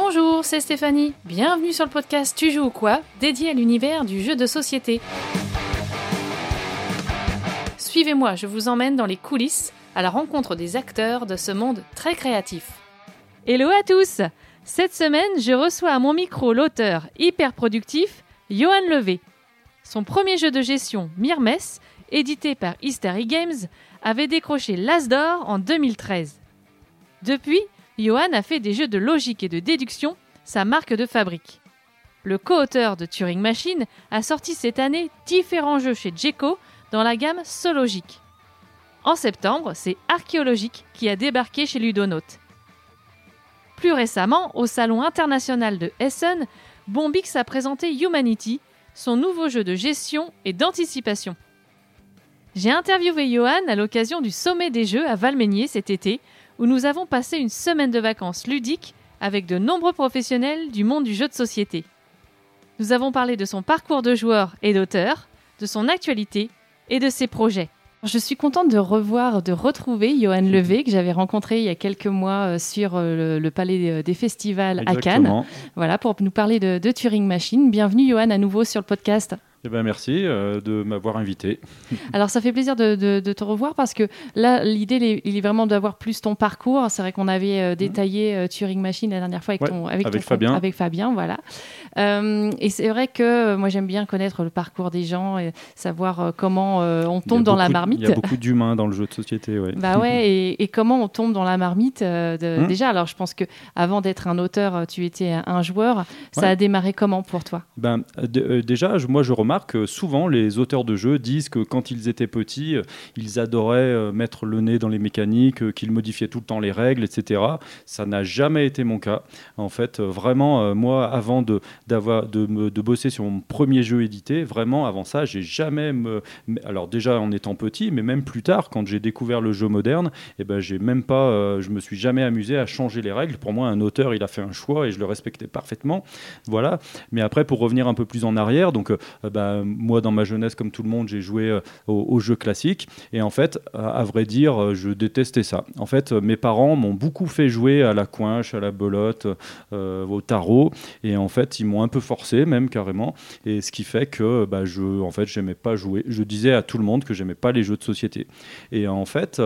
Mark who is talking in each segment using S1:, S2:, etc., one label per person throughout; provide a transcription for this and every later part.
S1: Bonjour, c'est Stéphanie. Bienvenue sur le podcast Tu joues ou quoi, dédié à l'univers du jeu de société. Suivez-moi, je vous emmène dans les coulisses à la rencontre des acteurs de ce monde très créatif. Hello à tous Cette semaine, je reçois à mon micro l'auteur hyper productif, Johan Levé. Son premier jeu de gestion, Myrmes, édité par History Games, avait décroché l'As d'or en 2013. Depuis, Johan a fait des jeux de logique et de déduction sa marque de fabrique. Le co-auteur de Turing Machine a sorti cette année différents jeux chez Jeco dans la gamme Sologique. En septembre, c'est Archéologique qui a débarqué chez Ludonote. Plus récemment, au Salon international de Essen, Bombix a présenté Humanity, son nouveau jeu de gestion et d'anticipation. J'ai interviewé Johan à l'occasion du Sommet des Jeux à Valmeignier cet été, où nous avons passé une semaine de vacances ludiques avec de nombreux professionnels du monde du jeu de société. Nous avons parlé de son parcours de joueur et d'auteur, de son actualité et de ses projets. Je suis contente de revoir, de retrouver Johan Levé, que j'avais rencontré il y a quelques mois euh, sur euh, le, Palais euh, des Festivals à Cannes. Voilà, pour nous parler de, de Turing Machine. Bienvenue Johan à nouveau sur le podcast.
S2: Eh ben merci euh, de m'avoir invité.
S1: Alors ça fait plaisir de, de, te revoir parce que là l'idée il est vraiment d'avoir plus ton parcours. C'est vrai qu'on avait euh, détaillé euh, Turing Machine la dernière fois avec, ton,
S2: avec, avec Fabien.
S1: Avec Fabien, voilà. et c'est vrai que moi j'aime bien connaître le parcours des gens et savoir comment on tombe dans la marmite.
S2: Il y a beaucoup d'humains dans le jeu de société, ouais.
S1: Bah ouais, et, et, comment on tombe dans la marmite. De, hum. Déjà, alors je pense que avant d'être un auteur, tu étais un joueur. Ça a démarré comment pour toi?
S2: Ben déjà, moi je remarque que souvent les auteurs de jeux disent que quand ils étaient petits, euh, ils adoraient euh, mettre le nez dans les mécaniques, euh, qu'ils modifiaient tout le temps les règles, etc. Ça n'a jamais été mon cas. En fait, vraiment, moi, avant de, d'avoir, de, bosser sur mon premier jeu édité, vraiment, avant ça, j'ai jamais. Me... Alors, déjà en étant petit, mais même plus tard, quand j'ai découvert le jeu moderne, eh ben, j'ai même pas. je me suis jamais amusé à changer les règles. Pour moi, un auteur, il a fait un choix et je le respectais parfaitement. Voilà. Mais après, pour revenir un peu plus en arrière, donc, bah, moi, dans ma jeunesse, comme tout le monde, j'ai joué euh, aux, jeux classiques. Et en fait, à, vrai dire, euh, je détestais ça. En fait, mes parents m'ont beaucoup fait jouer à la coinche, à la belote, euh, au tarot. Et en fait, ils m'ont un peu forcé, même carrément. Et ce qui fait que bah, je, en fait, j'aimais pas jouer. Je disais à tout le monde que j'aimais pas les jeux de société. Et en fait,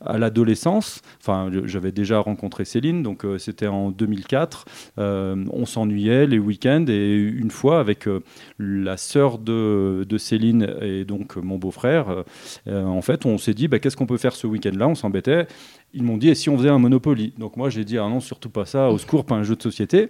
S2: à l'adolescence, enfin, j'avais déjà rencontré Céline, donc c'était en 2004. on s'ennuyait les week-ends et une fois avec la sœur de, Céline et donc mon beau-frère, euh, en fait, on s'est dit, bah, qu'est-ce qu'on peut faire ce week-end-là? On s'embêtait. Ils m'ont dit, et si on faisait un Monopoly? Donc moi, j'ai dit, ah non, surtout pas ça, au secours, pas un jeu de société.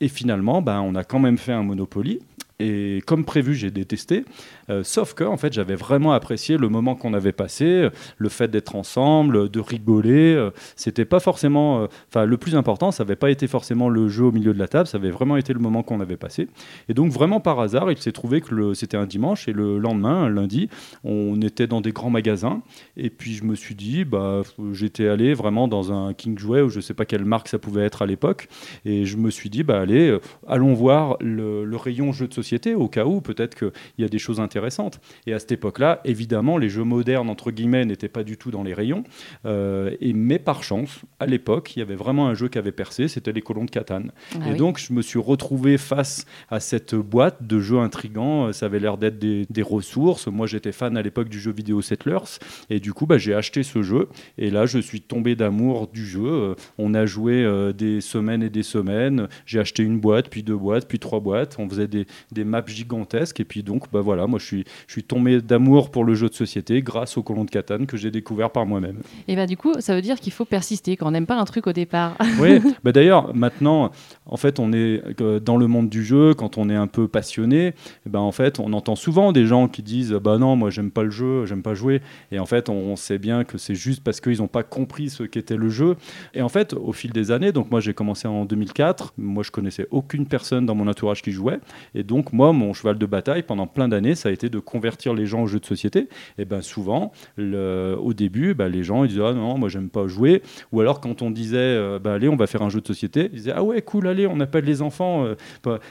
S2: Et finalement, bah, on a quand même fait un Monopoly. Et comme prévu, j'ai détesté. Euh, sauf que, en fait, j'avais vraiment apprécié le moment qu'on avait passé, le fait d'être ensemble, de rigoler. Euh, c'était pas forcément. Euh, enfin, le plus important, ça n'avait pas été forcément le jeu au milieu de la table, ça avait vraiment été le moment qu'on avait passé. Et donc, vraiment par hasard, il s'est trouvé que c'était un dimanche et le lendemain, un lundi, on était dans des grands magasins. Et puis, je me suis dit, bah, j'étais allé vraiment dans un King Jouet ou je sais pas quelle marque ça pouvait être à l'époque. Et je me suis dit, bah, allez, allons voir le, le rayon jeu de société au cas où peut-être qu'il y a des choses intéressantes et à cette époque-là, évidemment, les jeux modernes, entre guillemets, n'étaient pas du tout dans les rayons. Euh, et, mais par chance, à l'époque, il y avait vraiment un jeu qui avait percé, c'était les colons de Catane. Ah et donc, je me suis retrouvé face à cette boîte de jeux intrigants. Ça avait l'air d'être des, ressources. Moi, j'étais fan à l'époque du jeu vidéo Settlers. Et du coup, bah, j'ai acheté ce jeu. Et là, je suis tombé d'amour du jeu. Euh, on a joué euh, des semaines et des semaines. J'ai acheté une boîte, puis deux boîtes, puis trois boîtes. On faisait des, des maps gigantesques. Et puis donc, bah voilà, moi, je suis, je suis tombé d'amour pour le jeu de société grâce au colon de Catane que j'ai découvert par moi-même.
S1: Et bah du coup, ça veut dire qu'il faut persister quand on n'aime pas un truc au départ.
S2: oui, bah d'ailleurs, maintenant, en fait, on est euh, dans le monde du jeu, quand on est un peu passionné, eh ben en fait, on entend souvent des gens qui disent bah non, moi j'aime pas le jeu, j'aime pas jouer. Et en fait, on sait bien que c'est juste parce qu'ils n'ont pas compris ce qu'était le jeu. Et en fait, au fil des années, donc moi j'ai commencé en 2004, moi je connaissais aucune personne dans mon entourage qui jouait, et donc donc moi, mon cheval de bataille pendant plein d'années, ça a été de convertir les gens aux jeux de société. Et ben souvent, le, au début, ben, les gens ils disaient ah non, moi j'aime pas jouer. Ou alors quand on disait ben, allez, on va faire un jeu de société, ils disaient ah ouais cool, allez, on appelle les enfants,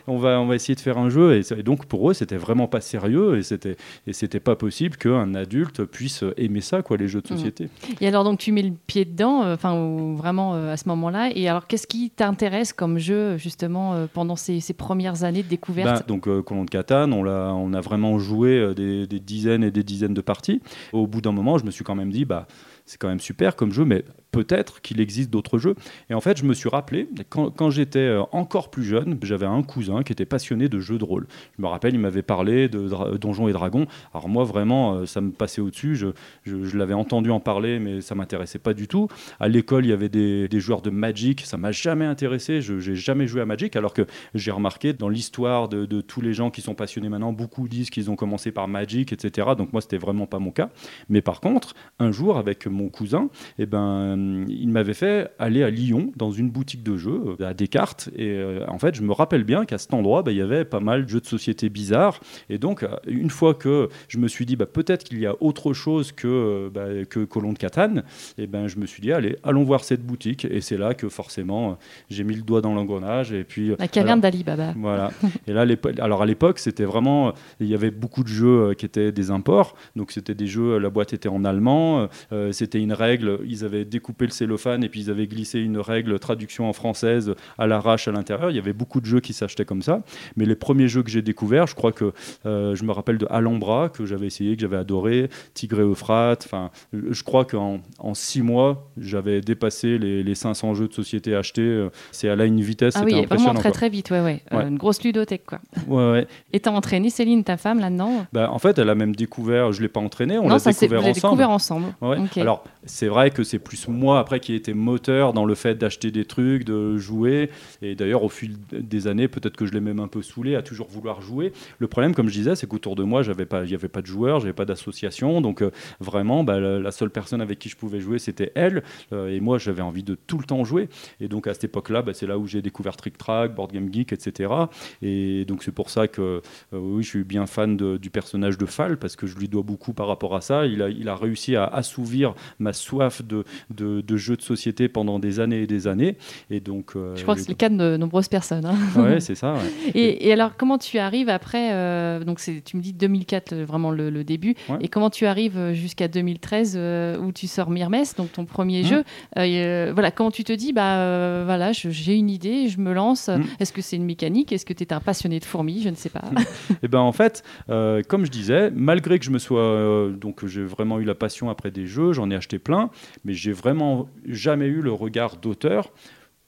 S2: on va on va essayer de faire un jeu. Et, donc pour eux, c'était vraiment pas sérieux et c'était et c'était pas possible qu'un adulte puisse aimer ça quoi, les jeux de mmh. société.
S1: Et alors donc tu mets le pied dedans, enfin vraiment à ce moment-là. Et alors qu'est-ce qui t'intéresse comme jeu justement pendant ces, ces premières années de découverte?
S2: Ben, Donc Colon de Catane, on a on a vraiment joué des, des dizaines et des dizaines de parties. Au bout d'un moment, je me suis quand même dit bah c'est quand même super comme jeu, mais peut-être qu'il existe d'autres jeux. Et en fait, je me suis rappelé, quand, j'étais euh, encore plus jeune, j'avais un cousin qui était passionné de jeux de rôle. Je me rappelle, il m'avait parlé de Donjons et Dragons. Alors moi, vraiment, euh, ça me passait au-dessus. Je, l'avais entendu en parler, mais ça m'intéressait pas du tout. À l'école, il y avait des, joueurs de Magic. Ça m'a jamais intéressé. Je n'ai jamais joué à Magic, alors que j'ai remarqué dans l'histoire de, tous les gens qui sont passionnés maintenant, beaucoup disent qu'ils ont commencé par Magic, etc. Donc moi, c'était vraiment pas mon cas. Mais par contre, un jour, avec mon cousin, eh ben, il m'avait fait aller à Lyon dans une boutique de jeux euh, à Descartes. Et euh, en fait, je me rappelle bien qu'à cet endroit, bah, il y avait pas mal de jeux de société bizarres. Et donc, euh, une fois que je me suis dit, bah, peut-être qu'il y a autre chose que, bah, que Colon de Catane, et ben, je me suis dit, allez, allons voir cette boutique. Et c'est là que forcément, j'ai mis le doigt dans l'engrenage. Et puis,
S1: La caverne d'Ali Baba.
S2: Voilà. et là, alors à l'époque, c'était vraiment, il y avait beaucoup de jeux qui étaient des imports. Donc, c'était des jeux, la boîte était en allemand. c'était une règle, ils avaient découpé le cellophane et puis ils avaient glissé une règle traduction en française à l'arrache à l'intérieur. Il y avait beaucoup de jeux qui s'achetaient comme ça. Mais les premiers jeux que j'ai découverts, je crois que euh, je me rappelle de Alhambra que j'avais essayé, que j'avais adoré, Tigre et Euphrate. Enfin, je crois qu'en en six mois, j'avais dépassé les, les, 500 jeux de société achetés. Euh, c'est à là une vitesse.
S1: Ah oui, vraiment très très vite, ouais, ouais. Euh, une grosse ludothèque, quoi.
S2: Ouais, ouais.
S1: Et t'as entraîné Céline, ta femme, là-dedans?
S2: Bah, En fait, elle a même découvert, je l'ai pas entraîné, on l'a découvert ensemble.
S1: découvert ensemble.
S2: Ouais. Alors, c'est vrai que c'est plus moi après qui ai été moteur dans le fait d'acheter des trucs, de jouer. Et d'ailleurs, au fil des années, peut-être que je l'ai même un peu saoulé à toujours vouloir jouer. Le problème, comme je disais, c'est qu'autour de moi, il n'y avait pas de joueurs, j'avais pas d'association. Donc euh, vraiment, bah, la, seule personne avec qui je pouvais jouer, c'était elle. Euh, et moi, j'avais envie de tout le temps jouer. Et donc à cette époque-là, bah, c'est là où j'ai découvert Trick Track, Board Game Geek, etc. Et donc c'est pour ça que euh, oui, je suis bien fan du personnage de Fall parce que je lui dois beaucoup par rapport à ça. Il a réussi à assouvir ma soif de, de, de jeux de société pendant des années et des années. Et donc,
S1: euh, je crois que c'est le cas de nombreuses personnes. Hein.
S2: Oui, c'est ça.
S1: Et, alors, comment tu arrives après euh, Donc, tu me dis 2004, euh, vraiment le, début. Et comment tu arrives jusqu'à 2013 où tu sors Mirmes, donc ton premier mmh. jeu Voilà, comment tu te dis, bah voilà, j'ai une idée, je me lance. Mmh. Est-ce que c'est une mécanique? Est-ce que tu es un passionné de fourmis? Je ne sais pas.
S2: et eh ben en fait, comme je disais, malgré que je me sois donc j'ai vraiment eu la passion après des jeux, j'en ai acheté plein, mais j'ai vraiment jamais eu le regard d'auteur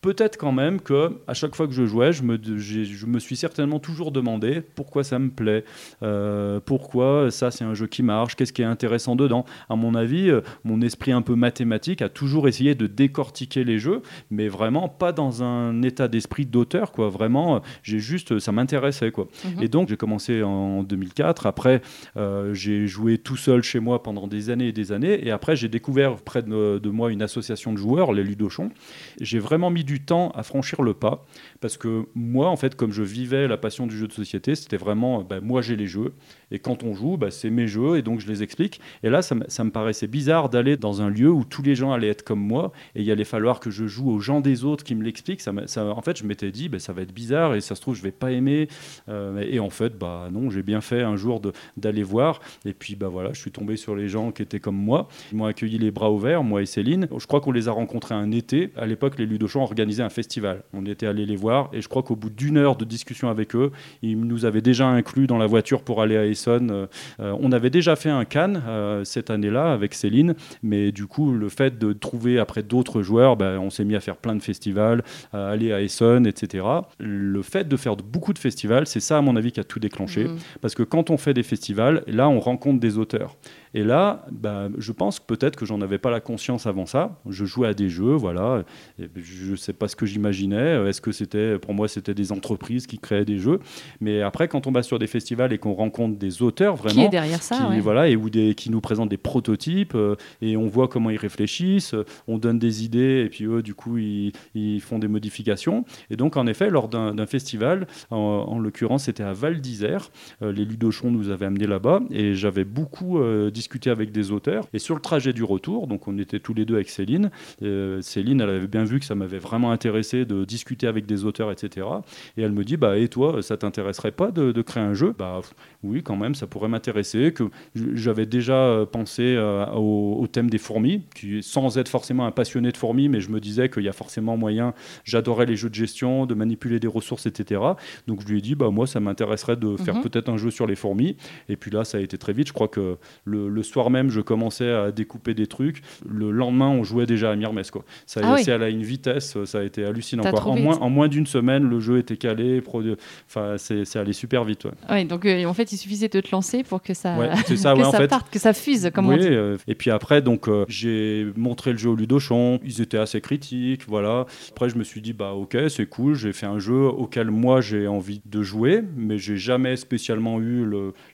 S2: peut-être quand même que à chaque fois que je jouais, je me, je me suis certainement toujours demandé pourquoi ça me plaît, euh, pourquoi ça c'est un jeu qui marche, qu'est-ce qui est intéressant dedans. À mon avis, euh, mon esprit un peu mathématique a toujours essayé de décortiquer les jeux, mais vraiment pas dans un état d'esprit d'auteur, quoi. Vraiment, euh, j'ai juste, ça m'intéressait, quoi. Mhm. Et donc j'ai commencé en 2004. Après, j'ai joué tout seul chez moi pendant des années et des années, et après j'ai découvert près de, de moi une association de joueurs, les Ludochons. J'ai vraiment mis du temps à franchir le pas parce que moi, en fait, comme je vivais la passion du jeu de société, c'était vraiment, bah, moi j'ai les jeux, et quand on joue, bah, c'est mes jeux, et donc je les explique. Et là, ça, me paraissait bizarre d'aller dans un lieu où tous les gens allaient être comme moi, et il allait falloir que je joue aux gens des autres qui me l'expliquent. Ça, en fait, je m'étais dit, bah, ça va être bizarre, et ça se trouve, je vais pas aimer. Euh, et en fait, bah non, j'ai bien fait un jour d'aller voir, et puis bah voilà, je suis tombé sur les gens qui étaient comme moi. Ils m'ont accueilli les bras ouverts, moi et Céline. Je crois qu'on les a rencontrés un été. À l'époque, les Ludochants organisaient un festival. On était allés les voir et je crois qu'au bout d'une heure de discussion avec eux, ils nous avaient déjà inclus dans la voiture pour aller à Essonne. Euh, euh, on avait déjà fait un Cannes euh, cette année-là avec Céline, mais du coup, le fait de trouver après d'autres joueurs, ben, on s'est mis à faire plein de festivals, à aller à Essonne, etc. Le fait de faire beaucoup de festivals, c'est ça, à mon avis, qui a tout déclenché. Mmh. Parce que quand on fait des festivals, là, on rencontre des auteurs. Et là, bah, je pense peut-être que j'en avais pas la conscience avant ça. Je jouais à des jeux, voilà. je ne sais pas ce que j'imaginais. Est-ce que c'était, pour moi, c'était des entreprises qui créaient des jeux? Mais après, quand on va sur des festivals et qu'on rencontre des auteurs vraiment,
S1: qui est derrière ça,
S2: voilà, et ou des, qui nous présentent des prototypes euh, et on voit comment ils réfléchissent, on donne des idées et puis eux, du coup, ils, ils font des modifications. Et donc, en effet, lors d'un festival, en, l'occurrence, c'était à Val d'Isère, euh, les Ludochons nous avaient amenés là-bas et j'avais beaucoup euh, discuté avec des auteurs. Et sur le trajet du retour, donc on était tous les deux avec Céline. Céline, elle avait bien vu que ça m'avait vraiment intéressé de discuter avec des auteurs, etc. Et elle me dit, bah, et toi, ça t'intéresserait pas de, de, créer un jeu? Bah oui, quand même, ça pourrait m'intéresser. Que j'avais déjà euh, pensé euh, au, thème des fourmis, qui, sans être forcément un passionné de fourmis, mais je me disais qu'il y a forcément moyen. J'adorais les jeux de gestion, de manipuler des ressources, etc. Donc je lui ai dit, bah moi, ça m'intéresserait de faire mhm. peut-être un jeu sur les fourmis. Et puis là, ça a été très vite. Je crois que le, soir même, je commençais à découper des trucs. Le lendemain, on jouait déjà à Myrmes. Quoi. Ça a ah à une vitesse, ça a été hallucinant. En moins, en moins d'une semaine, le jeu était calé. Enfin, c'est allé super vite.
S1: Ouais. donc euh, en fait, il suffisait de te lancer pour que ça, ça, que ça parte, que ça fuse, comme on dit.
S2: Euh, et puis après, donc euh, j'ai montré le jeu au Ludochon. Ils étaient assez critiques, voilà. Après, je me suis dit, bah ok, c'est cool. J'ai fait un jeu auquel moi j'ai envie de jouer, mais j'ai jamais spécialement eu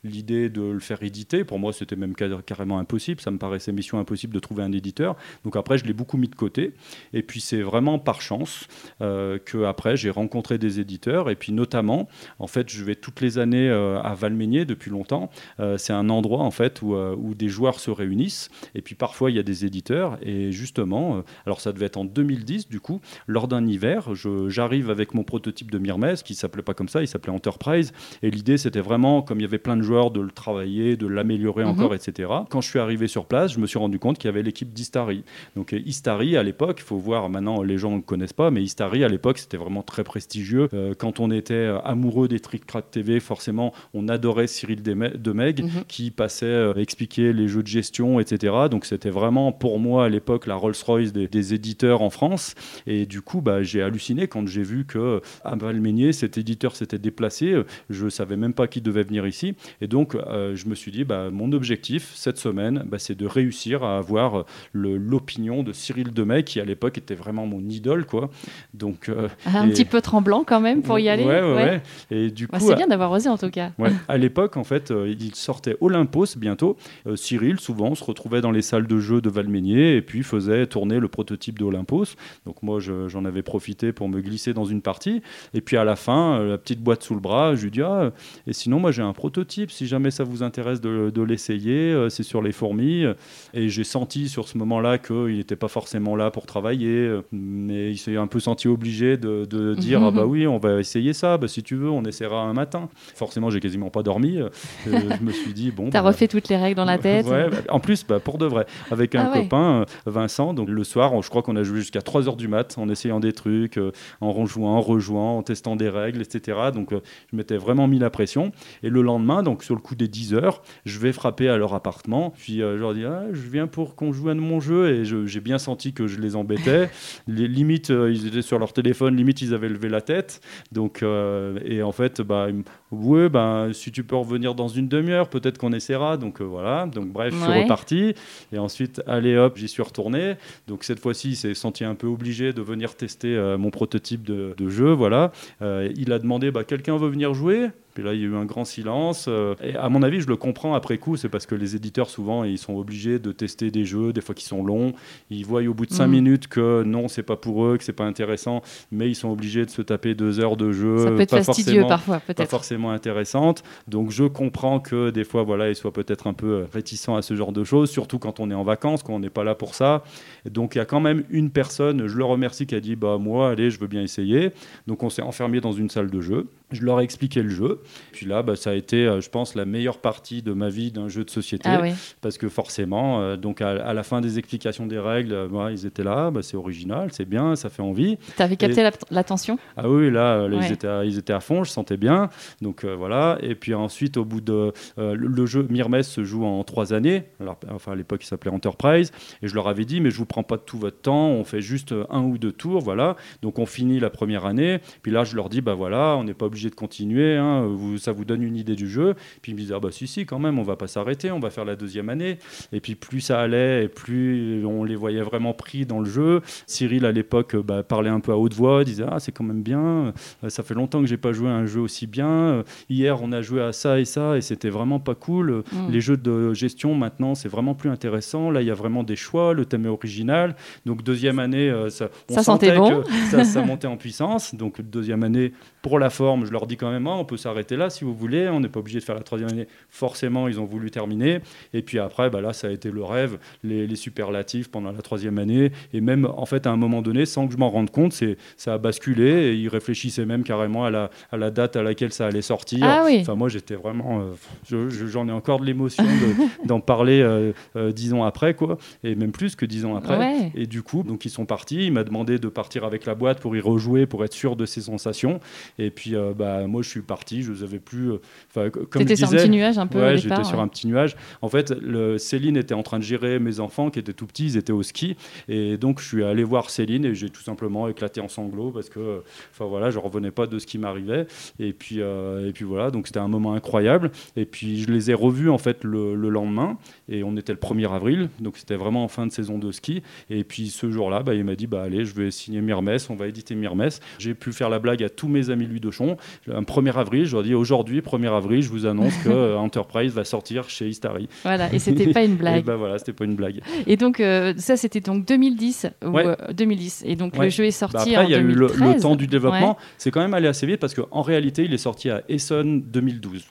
S2: l'idée de le faire éditer. Pour moi, c'était même carrément impossible. Ça me paraissait mission impossible de trouver un éditeur. Donc après, je l'ai beaucoup mis de côté. Et puis c'est vraiment par chance que après j'ai rencontré des éditeurs et puis notamment, en fait, je vais toutes les années euh, à Valménier depuis longtemps. Euh, c'est un endroit en fait où, euh, où, des joueurs se réunissent et puis parfois il y a des éditeurs et justement, alors ça devait être en 2010 du coup, lors d'un hiver, j'arrive avec mon prototype de Myrmes qui s'appelait pas comme ça, il s'appelait Enterprise et l'idée c'était vraiment comme il y avait plein de joueurs de le travailler, de l'améliorer mhm. encore, etc. Quand je suis arrivé sur place, je me suis rendu compte qu'il y avait l'équipe d'Istari. Donc Istari à l'époque, il faut voir maintenant les gens ne le connaissent pas, mais Istari à l'époque c'était vraiment très prestigieux. Euh, quand on était euh, amoureux des Trick TV, forcément, on adorait Cyril Demeg, mhm. qui passait euh, expliquer les jeux de gestion, etc. Donc c'était vraiment pour moi à l'époque la Rolls-Royce des, éditeurs en France. Et du coup, bah, j'ai halluciné quand j'ai vu que à Valménier, cet éditeur s'était déplacé. Je savais même pas qui devait venir ici. Et donc, je me suis dit, bah, mon objectif cette semaine, bah, c'est de réussir à avoir l'opinion de Cyril Demeg, qui à l'époque était vraiment mon idole. Quoi. Donc,
S1: un petit peu tremblant quand même pour y aller.
S2: Ouais, ouais, Et du
S1: coup, c'est bien d'avoir osé en tout cas.
S2: à l'époque, en fait, euh, il sortait Olympos bientôt. Euh, Cyril, souvent, se retrouvait dans les salles de jeu de Valménier et puis faisait tourner le prototype d'Olympos. Donc moi, j'en avais profité pour me glisser dans une partie. Et puis à la fin, euh, la petite boîte sous le bras, je lui dis ah, et sinon moi j'ai un prototype. Si jamais ça vous intéresse de, de l'essayer, c'est sur les fourmis. Et j'ai senti sur ce moment-là qu'il n'était pas forcément là pour travailler, mais il s'est un peu senti obligé de, de dire ah bah oui, on va essayer ça. Bah, si tu veux, on essaiera un matin. Forcément, j'ai quasiment pas dormi. Euh, je me suis dit bon.
S1: T'as
S2: bah,
S1: refait toutes les règles dans la tête.
S2: Ouais, bah, en plus, bah, pour de vrai, avec un ah copain, euh, Vincent. Donc le soir, je crois qu'on a joué jusqu'à 3 h du mat en essayant des trucs, euh, en rejouant, en rejouant, en testant des règles, etc. Donc je m'étais vraiment mis la pression. Et le lendemain, donc sur le coup des 10 heures, je vais frapper à leur appartement. Puis je leur dis ah, je viens pour qu'on joue à mon jeu et j'ai bien senti que je les embêtais. les limites, ils étaient sur leur téléphone, limite ils avaient levé la tête. Donc, euh, et en fait, bah, ouais, bah, si tu peux revenir dans une demi-heure, peut-être qu'on essaiera. Donc euh, voilà. Donc bref, je suis reparti. Et ensuite, allez hop, j'y suis retourné. Donc cette fois-ci, il s'est senti un peu obligé de venir tester euh, mon prototype de, de jeu. Voilà. il a demandé, bah, quelqu'un veut venir jouer? Puis là, il y a eu un grand silence. Euh, et à mon avis, je le comprends après coup, c'est parce que les éditeurs, souvent, ils sont obligés de tester des jeux, des fois qui sont longs. Ils voient au bout de cinq mm. minutes que non, c'est pas pour eux, que c'est pas intéressant, mais ils sont obligés de se taper deux heures de jeu.
S1: Ça peut être pas fastidieux parfois, peut-être.
S2: Pas forcément intéressante. Donc je comprends que des fois, voilà, ils soient peut-être un peu euh, réticents à ce genre de choses, surtout quand on est en vacances, quand on n'est pas là pour ça. Donc il y a quand même une personne, je le remercie, qui a dit bah moi, allez, je veux bien essayer. Donc on s'est enfermé dans une salle de jeu. Je leur ai expliqué le jeu. Puis là, bah, ça a été, euh, je pense, la meilleure partie de ma vie d'un jeu de société. Ah parce que forcément, euh, donc à, la fin des explications des règles, euh, ils étaient là, bah, c'est original, c'est bien, ça fait envie.
S1: Tu avais capté l'attention?
S2: Ah oui, là, ils, étaient à, ils, étaient à, fond, je sentais bien. Donc voilà. Et puis ensuite, au bout de. le, jeu Myrmes se joue en trois années. Alors, enfin, à l'époque, il s'appelait Enterprise. Et je leur avais dit, mais je vous prends pas tout votre temps, on fait juste un ou deux tours, voilà. Donc on finit la première année. Puis là, je leur dis, bah voilà, on n'est pas obligé obligé de continuer, hein, vous, ça vous donne une idée du jeu. Puis ils me disaient, ah bah si, si, quand même, on va pas s'arrêter, on va faire la deuxième année. Et puis plus ça allait, et plus on les voyait vraiment pris dans le jeu. Cyril, à l'époque, bah, parlait un peu à haute voix, disait, ah c'est quand même bien, ça fait longtemps que j'ai pas joué à un jeu aussi bien. Hier, on a joué à ça et ça, et c'était vraiment pas cool. Mm. Les jeux de gestion, maintenant, c'est vraiment plus intéressant. Là, il y a vraiment des choix, le thème est original. Donc deuxième année, ça,
S1: on ça sentait bon.
S2: ça, ça montait en puissance. Donc deuxième année, pour la forme, je leur dis quand même, ah, on peut s'arrêter là si vous voulez, on n'est pas obligé de faire la troisième année. Forcément, ils ont voulu terminer. Et puis après, bah, là, ça a été le rêve, les, superlatifs pendant la troisième année. Et même, en fait, à un moment donné, sans que je m'en rende compte, c'est, ça a basculé. Et ils réfléchissaient même carrément à la, à la date à laquelle ça allait sortir.
S1: Ah oui.
S2: Enfin, moi, j'étais vraiment. Euh, j'en ai encore de l'émotion d'en parler euh, euh, dix ans après, quoi. Et même plus que dix ans après. Et du coup, donc, ils sont partis. Il m'a demandé de partir avec la boîte pour y rejouer, pour être sûr de ses sensations. Et puis, bah, moi, je suis parti. Je ne savais plus.
S1: Enfin, comme T'étais sur un petit nuage un peu.
S2: Ouais, j'étais sur un petit nuage. En fait, le, Céline était en train de gérer mes enfants qui étaient tout petits. Ils étaient au ski. Et donc, je suis allé voir Céline et j'ai tout simplement éclaté en sanglots parce que, enfin voilà, je revenais pas de ce qui m'arrivait. Et puis, et puis voilà. Donc, c'était un moment incroyable. Et puis, je les ai revus en fait le, le lendemain. Et on était le 1er avril. Donc, c'était vraiment en fin de saison de ski. Et puis, ce jour-là, bah, il m'a dit, bah allez, je vais signer Myrmès. On va éditer Myrmès. J'ai pu faire la blague à tous mes amis Louis Dochon. Un 1er avril, je leur dis aujourd'hui, 1er avril, je vous annonce que euh, Enterprise va sortir chez Istari.
S1: Voilà, et c'était pas une blague. et
S2: bah voilà, c'était pas une blague.
S1: Et donc euh, ça, c'était donc 2010 ou 2010. Euh, et donc le jeu est sorti
S2: bah après,
S1: il y a eu
S2: le, temps du développement. C'est quand même allé assez vite parce qu'en réalité, il est sorti à Essen 2012.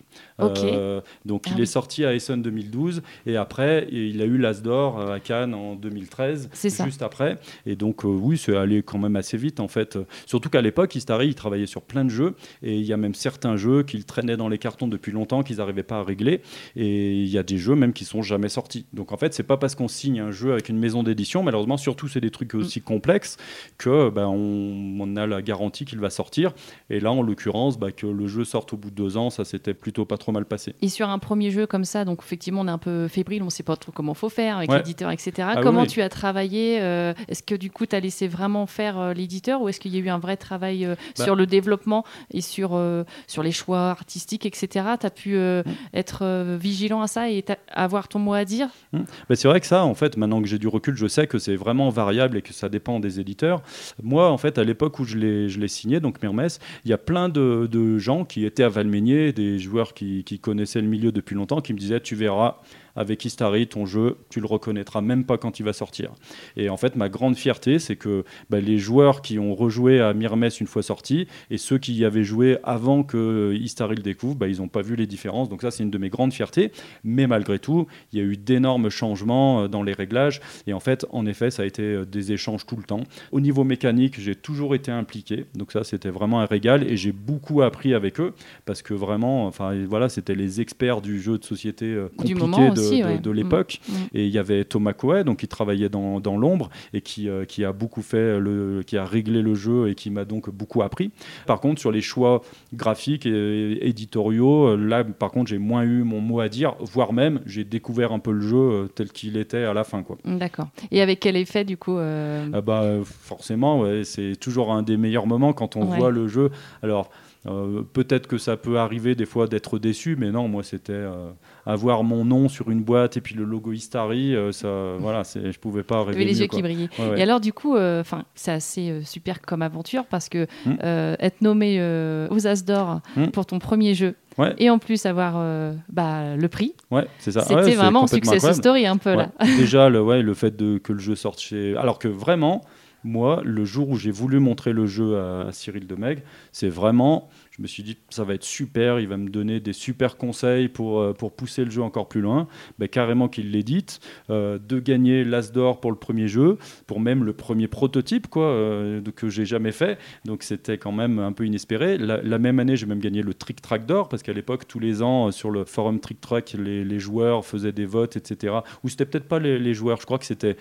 S2: donc il ah est sorti à Essen 2012 et après il a eu l'As d'or à Cannes en 2013, juste après. Et donc oui, c'est allé quand même assez vite en fait. Surtout qu'à l'époque, Istari il travaillait sur plein de jeux et il y a même certains jeux qu'il traînait dans les cartons depuis longtemps qu'ils n'arrivaient pas à régler. Et il y a des jeux même qui sont jamais sortis. Donc en fait, c'est pas parce qu'on signe un jeu avec une maison d'édition, malheureusement, surtout c'est des trucs aussi mm. complexes, que ben, on, a la garantie qu'il va sortir. Et là, en l'occurrence, bah, que le jeu sorte au bout de deux ans, ça s'était plutôt pas trop mal passé.
S1: Et sur un premier jeu comme ça, donc effectivement, on est un peu fébrile, on sait pas trop comment faut faire avec l'éditeur, etc. Ah comment tu as travaillé euh, Est-ce que du coup, tu as laissé vraiment faire euh, l'éditeur ou est-ce qu'il y a eu un vrai travail euh, bah sur le développement et sur, sur les choix artistiques, etc. Tu as pu mm. être vigilant à ça et avoir ton mot à dire?
S2: Mm. bah, C'est vrai que ça, en fait, maintenant que j'ai du recul, je sais que c'est vraiment variable et que ça dépend des éditeurs. Moi, en fait, à l'époque où je l'ai signé, donc Mirmes, il y a plein de, de, gens qui étaient à Valmeignier, des joueurs qui, qui connaissaient le milieu depuis longtemps, qui me disaient Tu verras, avec Istari, ton jeu, tu le reconnaîtras même pas quand il va sortir. Et en fait, ma grande fierté, c'est que bah, les joueurs qui ont rejoué à Mirmes une fois sorti et ceux qui y avaient joué avant que Istari le découvre, bah, ils n'ont pas vu les différences. Donc ça, c'est une de mes grandes fiertés. Mais malgré tout, il y a eu d'énormes changements euh, dans les réglages. Et en fait, en effet, ça a été euh, des échanges tout le temps. Au niveau mécanique, j'ai toujours été impliqué. Donc ça, c'était vraiment un régal. Et j'ai beaucoup appris avec eux parce que vraiment, enfin voilà, c'était les experts du jeu de société euh, compliqué de, de, mm. l'époque. Mm. Et il y avait Thomas Coe, donc qui travaillait dans, dans l'ombre et qui, euh, qui a beaucoup fait, le, qui a réglé le jeu et qui m'a donc beaucoup appris. Par contre, sur les choix graphiques et, éditoriaux, euh, là, par contre, j'ai moins eu mon mot à dire, voire même, j'ai découvert un peu le jeu euh, tel qu'il était à la fin.
S1: D'accord. Et avec quel effet, du coup ah
S2: bah, Forcément, ouais, c'est toujours un des meilleurs moments quand on voit le jeu. Alors, euh, peut-être que ça peut arriver des fois d'être déçu, mais non, moi c'était euh, avoir mon nom sur une boîte et puis le logo Istari, euh, ça, voilà, je pouvais pas rêver.
S1: les yeux qui brillaient. Et alors du coup, enfin, c'est assez super comme aventure parce que hmm. être nommé aux As d'or hmm. pour ton premier jeu. Et en plus avoir bah, le prix.
S2: Ouais, c'est ça.
S1: C'était vraiment success story un peu là.
S2: Déjà le, ouais, le fait de, que le jeu sorte chez. Alors que vraiment, moi, le jour où j'ai voulu montrer le jeu à, Cyril Demeg, c'est vraiment, je me suis dit, ça va être super, il va me donner des super conseils pour, euh, pour pousser le jeu encore plus loin. Ben, carrément qu'il l'édite, euh, de gagner l'As d'or pour le premier jeu, pour même le premier prototype quoi, euh, que j'ai jamais fait. Donc c'était quand même un peu inespéré. La, même année, j'ai même gagné le Trick Track d'or, parce qu'à l'époque, tous les ans, sur le forum Trick Track, les, les joueurs faisaient des votes, etc. Ou c'était peut-être pas les, les, joueurs, je crois que c'était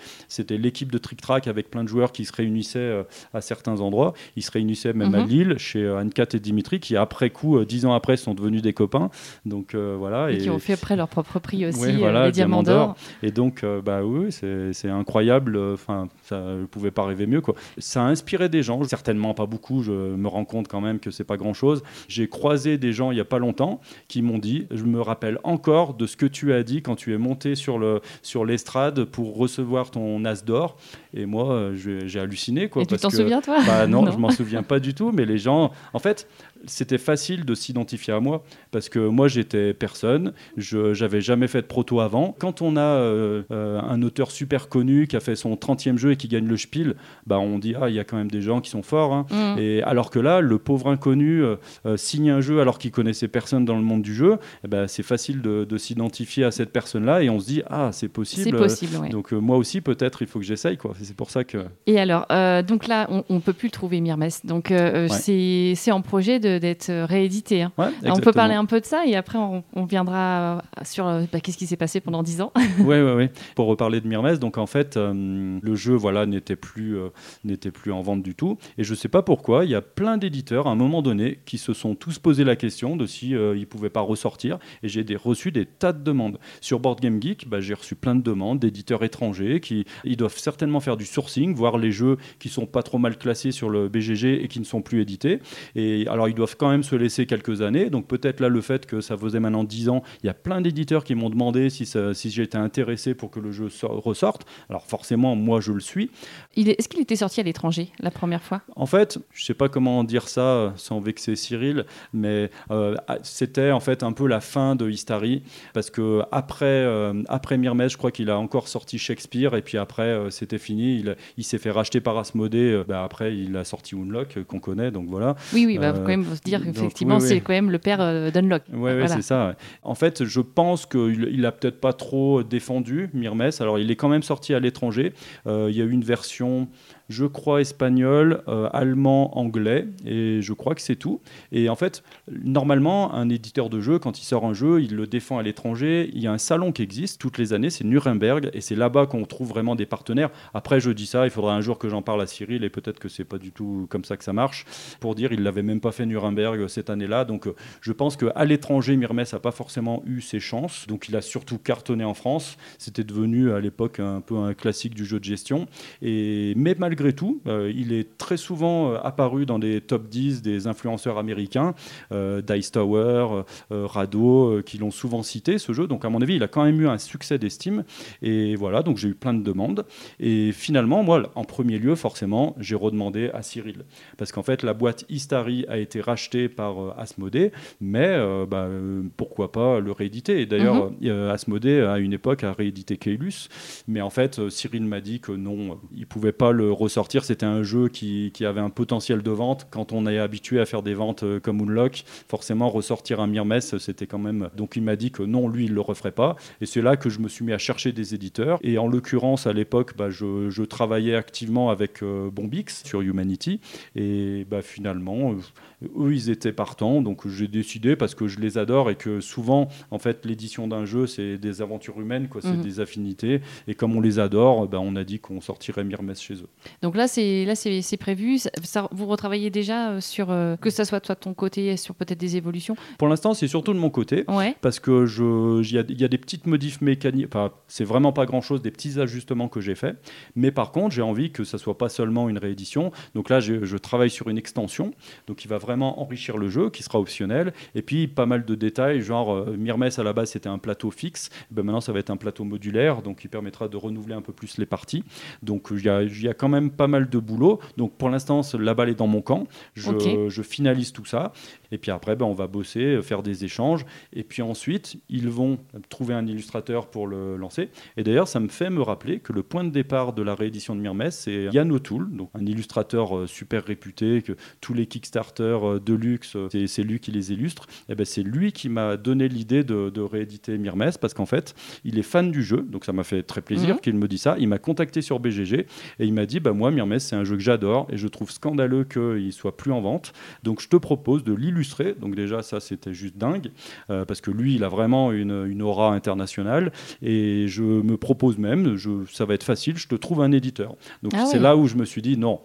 S2: l'équipe de Trick Track avec plein de joueurs qui se se réunissaient à certains endroits. Ils se réunissaient même à
S1: Mhm.
S2: Lille, chez Anne-Cat et Dimitri, qui après coup, dix ans après, sont devenus des copains. Donc voilà.
S1: Et, qui ont fait après leur propre prix aussi,
S2: Ouais,
S1: euh,
S2: voilà,
S1: les Diamants d'Or.
S2: Et donc, euh, bah oui, c'est incroyable. Enfin, ça, je pouvais pas rêver mieux, quoi. Ça a inspiré des gens, certainement pas beaucoup. Je me rends compte quand même que c'est pas grand chose. J'ai croisé des gens il y a pas longtemps qui m'ont dit, je me rappelle encore de ce que tu as dit quand tu es monté sur le sur l'estrade pour recevoir ton as d'or. Et moi, euh, j'ai halluciné, quoi.
S1: Et tu t'en souviens, toi?
S2: Bah non,
S1: Non.
S2: je m'en souviens pas du tout, mais les gens, en fait, c'était facile de s'identifier à moi parce que moi j'étais personne, je j'avais jamais fait de proto avant. Quand on a euh, euh, un auteur super connu qui a fait son 30e jeu et qui gagne le Spiel, bah on dit ah il y a quand même des gens qui sont forts. hein.
S1: Mm.
S2: Et alors que là, le pauvre inconnu euh, signe un jeu alors qu'il connaissait personne dans le monde du jeu, ben, c'est facile de, de s'identifier à cette personne-là et on se dit ah c'est possible.
S1: C'est possible, ouais.
S2: Donc moi aussi peut-être il faut que j'essaye quoi. C'est pour ça que
S1: Et alors, donc là, on, on peut plus le trouver, Mirmes. Donc
S2: Ouais.
S1: c'est c'est en projet de- d'être réédité. hein.
S2: Ouais,
S1: on peut parler un peu de ça et après on, on viendra euh, sur euh, bah, qu'est-ce qui s'est passé pendant 10 ans.
S2: Oui, oui, oui. Pour reparler de Myrmès, donc en fait, euh, le jeu voilà, n'était plus, euh, n'était plus en vente du tout. Et je ne sais pas pourquoi, il y a plein d'éditeurs à un moment donné qui se sont tous posé la question de si euh, ils ne pouvaient pas ressortir. Et j'ai des, reçu des tas de demandes. Sur Board Game Geek, bah, j'ai reçu plein de demandes d'éditeurs étrangers qui ils doivent certainement faire du sourcing, voir les jeux qui sont pas trop mal classés sur le BGG et qui ne sont plus édités. Et alors, ils doivent quand même se laisser quelques années. Donc, peut-être là, le fait que ça faisait maintenant 10 ans, il y a plein d'éditeurs qui m'ont demandé si, ça- si j'étais intéressé pour que le jeu sor- ressorte. Alors, forcément, moi, je le suis.
S1: Est- Est-ce qu'il était sorti à l'étranger la première fois?
S2: En fait, je sais pas comment dire ça sans vexer Cyril, mais euh, ah, c'était en fait un peu la fin de Histari parce que après euh, après je crois qu'il a encore sorti Shakespeare et puis après euh, c'était fini. Il, il s'est fait racheter par Asmodée. euh, bah, après, il a sorti Unlock qu'on connaît, donc voilà.
S1: Oui, oui, bah, quand même se dire qu'effectivement,
S2: oui, oui.
S1: c'est quand même le père euh, d'Unlock. Voilà.
S2: c'est ça. ouais. En fait, je pense qu'il il a peut-être pas trop défendu Myrmès. Alors, il est quand même sorti à l'étranger. Euh, il y a eu une version, je crois, espagnole, euh, allemand, anglais, et je crois que c'est tout. Et en fait, normalement, un éditeur de jeu, quand il sort un jeu, il le défend à l'étranger. Il y a un salon qui existe toutes les années, c'est Nuremberg, et c'est là-bas qu'on trouve vraiment des partenaires. Après, je dis ça, il faudra un jour que j'en parle à Cyril, et peut-être que c'est pas du tout comme ça que ça marche. Pour dire, il l'avait même pas fait Nuremberg cette année-là, donc euh, je pense qu'à l'étranger, Myrmès n'a pas forcément eu ses chances. Donc il a surtout cartonné en France. C'était devenu à l'époque un peu un classique du jeu de gestion. Et, mais malgré tout, euh, il est très souvent euh, apparu dans des top 10 des influenceurs américains, euh, Dice Tower, Rado, qui l'ont souvent cité ce jeu. Donc à mon avis, il a quand même eu un succès d'estime. Et voilà, donc j'ai eu plein de demandes. Et finalement, moi, en premier lieu, forcément, j'ai redemandé à Cyril. Parce qu'en fait, la boîte Istari a été rachetée par euh, Asmodée, mais euh, bah, euh, pourquoi pas le rééditer? Et d'ailleurs, euh, Asmodée, à une époque, a réédité Keylus. Mais en fait, Cyril m'a dit que non, il ne pouvait pas le ressortir. C'était un jeu qui, qui avait un potentiel de vente. Quand on est habitué à faire des ventes euh, comme Unlock, forcément, ressortir un Myrmès, c'était quand même. Donc il m'a dit que non, lui, il ne le referait pas. Et c'est là que je me suis mis à chercher des éditeurs. Et en l'occurrence, à l'époque, bah, je, je travaillais activement avec euh, Bombix sur Humanity. Et bah, finalement, euh, eux, ils étaient partants. Donc j'ai décidé, parce que je les adore et que souvent, en fait, l'édition d'un jeu, c'est des aventures humaines, quoi, c'est
S1: Mhm.
S2: des affinités. Et comme on les adore, bah, on a dit qu'on sortirait Myrmès chez eux.
S1: Donc là, c'est là, c'est prévu. Ça, ça- vous retravaillez déjà euh, sur euh, que ça soit toi de ton côté, sur peut-être des évolutions.
S2: Pour l'instant, c'est surtout de mon côté.
S1: Ouais.
S2: parce que je, il y, y a des petites modifs mécaniques, enfin, c'est vraiment pas grand chose, des petits ajustements que j'ai faits. Mais par contre, j'ai envie que ça soit pas seulement une réédition. Donc là, je, je travaille sur une extension, donc qui va vraiment enrichir le jeu, qui sera optionnel. Et puis pas mal de détails, genre euh, à la base c'était un plateau fixe, ben maintenant ça va être un plateau modulaire, donc qui permettra de renouveler un peu plus les parties. Donc il y y a quand même pas mal de boulot. Donc pour l'instant, la balle est dans mon camp. Je, finalise tout ça. Et puis après, ben, on va bosser, euh, faire des échanges. Et puis ensuite, ils vont trouver un illustrateur pour le lancer. Et d'ailleurs, ça me fait me rappeler que le point de départ de la réédition de Myrmès, c'est Yann O'Toole, donc un illustrateur euh, super réputé, que tous les Kickstarter euh, de luxe, c'est- lui qui les illustre. Et ben, c'est lui qui m'a donné l'idée de, de rééditer Myrmès parce qu'en fait, il est fan du jeu. Donc ça m'a fait très plaisir
S1: Mhm.
S2: qu'il me dise ça. Il m'a contacté sur BGG et il m'a dit bah, Moi, Myrmès, c'est un jeu que j'adore et je trouve scandaleux qu'il soit plus en vente. Donc je te propose de l'illustrer illustré. Donc déjà, ça, c'était juste dingue, euh, parce que lui, il a vraiment une, une, aura internationale. Et je me propose même, je, ça va être facile, je te trouve un éditeur. Donc ah c'est là où je me suis dit, non,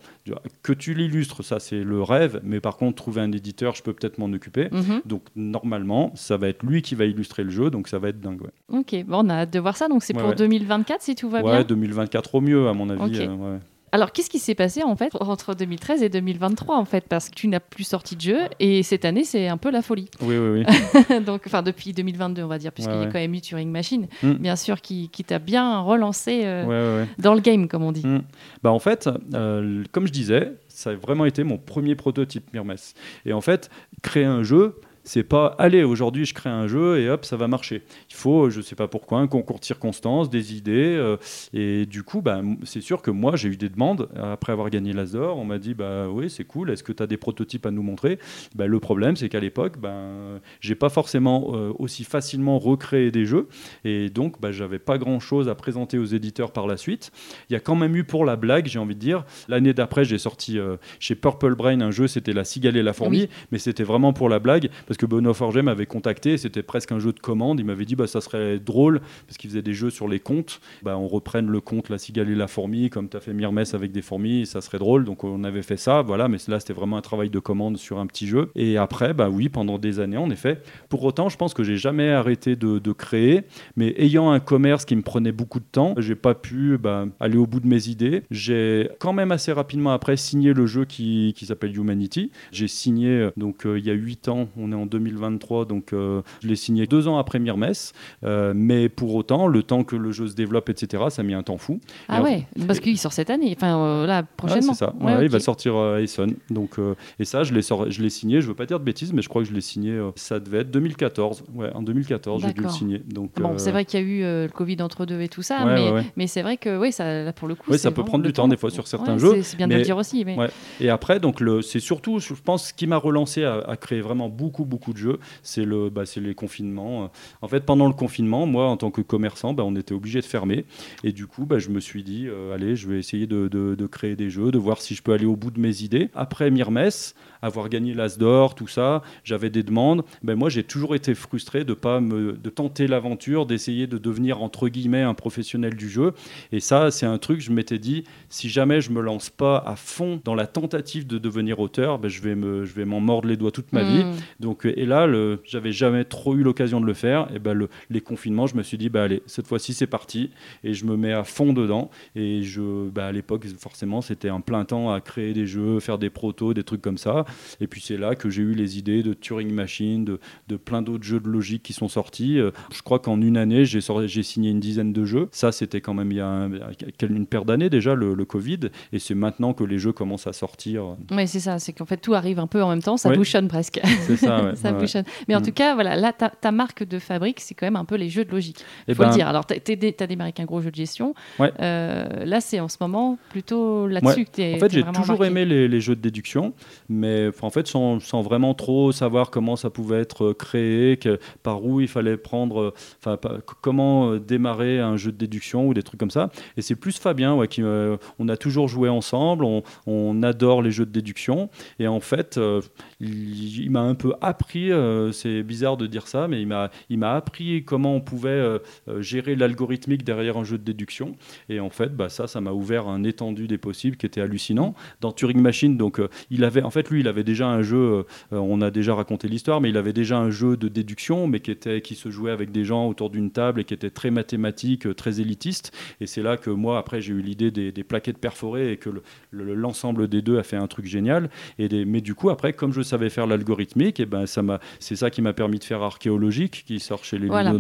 S2: que tu l'illustres, ça c'est le rêve, mais par contre, trouver un éditeur, je peux peut-être m'en occuper. Mhm. Donc normalement, ça va être lui qui va illustrer le jeu, donc ça va être dingue.
S1: Ok, bon, on a hâte de voir ça. Donc c'est pour 2024 si tout va bien
S2: Ouais, 2024 au mieux, à mon avis. Euh,
S1: alors, qu'est-ce qui s'est passé en fait entre 2013 et 2023 en fait? Parce que tu n'as plus sorti de jeu et cette année, c'est un peu la folie.
S2: Oui, oui,
S1: oui. Donc, enfin, depuis 2022, on va dire, puisqu'il y a quand même eu Turing Machine, mm. bien sûr, qui, qui t'a bien relancé euh, dans le game, comme on dit. Mm.
S2: Bah, en fait, euh, comme je disais, ça a vraiment été mon premier prototype Mirmes. Et en fait, créer un jeu, c'est pas allez aujourd'hui je crée un jeu et hop ça va marcher. Il faut je sais pas pourquoi un concours de circonstances, des idées euh, et du coup bah, c'est sûr que moi j'ai eu des demandes après avoir gagné l'Azor, on m'a dit bah oui c'est cool, est-ce que tu as des prototypes à nous montrer? Bah, Le problème c'est qu'à l'époque ben j'ai pas forcément euh, aussi facilement recréé des jeux et donc bah, j'avais pas grand chose à présenter aux éditeurs par la suite. Il y a quand même eu pour la blague j'ai envie de dire l'année d'après j'ai sorti euh, chez Purple Brain un jeu c'était la cigale et la fourmi mais c'était vraiment pour la blague que Benoît Forget m'avait contacté, c'était presque un jeu de commande. Il m'avait dit bah ça serait drôle parce qu'il faisait des jeux sur les contes. Bah on reprenne le conte La cigale et la fourmi comme tu as fait Mirmes avec des fourmis, ça serait drôle. Donc on avait fait ça, voilà. Mais là c'était vraiment un travail de commande sur un petit jeu. Et après bah oui pendant des années en effet. Pour autant je pense que j'ai jamais arrêté de, créer, mais ayant un commerce qui me prenait beaucoup de temps, j'ai pas pu bah, aller au bout de mes idées. J'ai quand même assez rapidement après signé le jeu qui, s'appelle Humanity. J'ai signé donc euh, il y a 8 ans, on est en 2023, donc euh, je l'ai signé deux ans après Mirmes. Euh, mais pour autant, le temps que le jeu se développe, etc., ça a mis un temps fou.
S1: Ah ouais, parce qu'il sort cette année, enfin euh, là, prochainement.
S2: c'est ça, il va sortir à Essen. Donc, et ça, je l'ai signé, je veux pas dire de bêtises, mais je crois que je l'ai signé, ça devait être 2014. Ouais, en 2014, j'ai dû le signer. Donc,
S1: bon, c'est vrai qu'il y a eu le Covid entre deux et tout ça, mais, mais c'est vrai que oui, ça, là, pour le coup.
S2: Oui, ça peut prendre du temps, des fois sur certains jeux.
S1: C'est bien de le dire aussi. Mais...
S2: Et après, donc c'est surtout, je pense, ce qui m'a relancé à, à créer vraiment beaucoup, beaucoup de jeux, c'est le, bah, les confinements. En fait, pendant le confinement, moi, en tant que commerçant, bah, on était obligé de fermer. Et du coup, bah, je me suis dit, euh, allez, je vais essayer de, de, créer des jeux, de voir si je peux aller au bout de mes idées. Après Mirmes, avoir gagné l'As d'or, tout ça, j'avais des demandes. Ben, moi, j'ai toujours été frustré de pas me, de tenter l'aventure, d'essayer de devenir entre guillemets un professionnel du jeu. Et ça, c'est un truc, je m'étais dit, si jamais je me lance pas à fond dans la tentative de devenir auteur, ben, je vais me, je vais m'en mordre les doigts toute ma vie. Hmm. Et là, j'avais jamais trop eu l'occasion de le faire. Et ben, le, les confinements, je me suis dit, bah allez, cette fois-ci, c'est parti. Et je me mets à fond dedans. Et je, bah, à l'époque, forcément, c'était un plein temps à créer des jeux, faire des protos, des trucs comme ça. Et puis c'est là que j'ai eu les idées de Turing Machine, de, de plein d'autres jeux de logique qui sont sortis. Euh, je crois qu'en une année, j'ai signé une dizaine de jeux. Ça, c'était quand même il y a une paire d'années déjà, le, Covid. Et c'est maintenant que les jeux commencent à sortir.
S1: Oui, c'est ça. C'est qu'en fait, tout arrive un peu en même temps. Ça bouchonne presque.
S2: C'est ça, ouais.
S1: ça. Mais en mm. tout cas, voilà, là, ta, marque de fabrique, c'est quand même un peu les jeux de logique. Il eh faut le ben dire. Alors, tu as démarré avec un gros jeu de gestion. Euh, là, c'est en ce moment plutôt là-dessus que
S2: En fait, j'ai toujours aimé les, les, jeux de déduction. Mais en fait, sans, vraiment trop savoir comment ça pouvait être euh, créé, que, par où il fallait prendre, enfin, comment euh, démarrer un jeu de déduction ou des trucs comme ça. Et c'est plus Fabien, ouais, qui, on a toujours joué ensemble, on, adore les jeux de déduction. Et en fait, euh, il, m'a un peu appris, c'est bizarre de dire ça, mais il m'a, appris comment on pouvait gérer l'algorithmique derrière un jeu de déduction. Et en fait, bah, ça, ça m'a ouvert un étendu des possibles qui était hallucinant. Dans Turing Machine, donc, il avait, en fait, lui, il avait déjà un jeu, euh, on a déjà raconté l'histoire, mais il avait déjà un jeu de déduction, mais qui, était, qui se jouait avec des gens autour d'une table et qui était très mathématique, euh, très élitiste. Et c'est là que moi, après, j'ai eu l'idée des, plaquettes perforées et que l'ensemble des deux a fait un truc génial. Et mais du coup, après, comme je savais faire l'algorithmique, et ben, ça m'a, c'est ça qui m'a permis de faire archéologique, qui sort chez les voilà,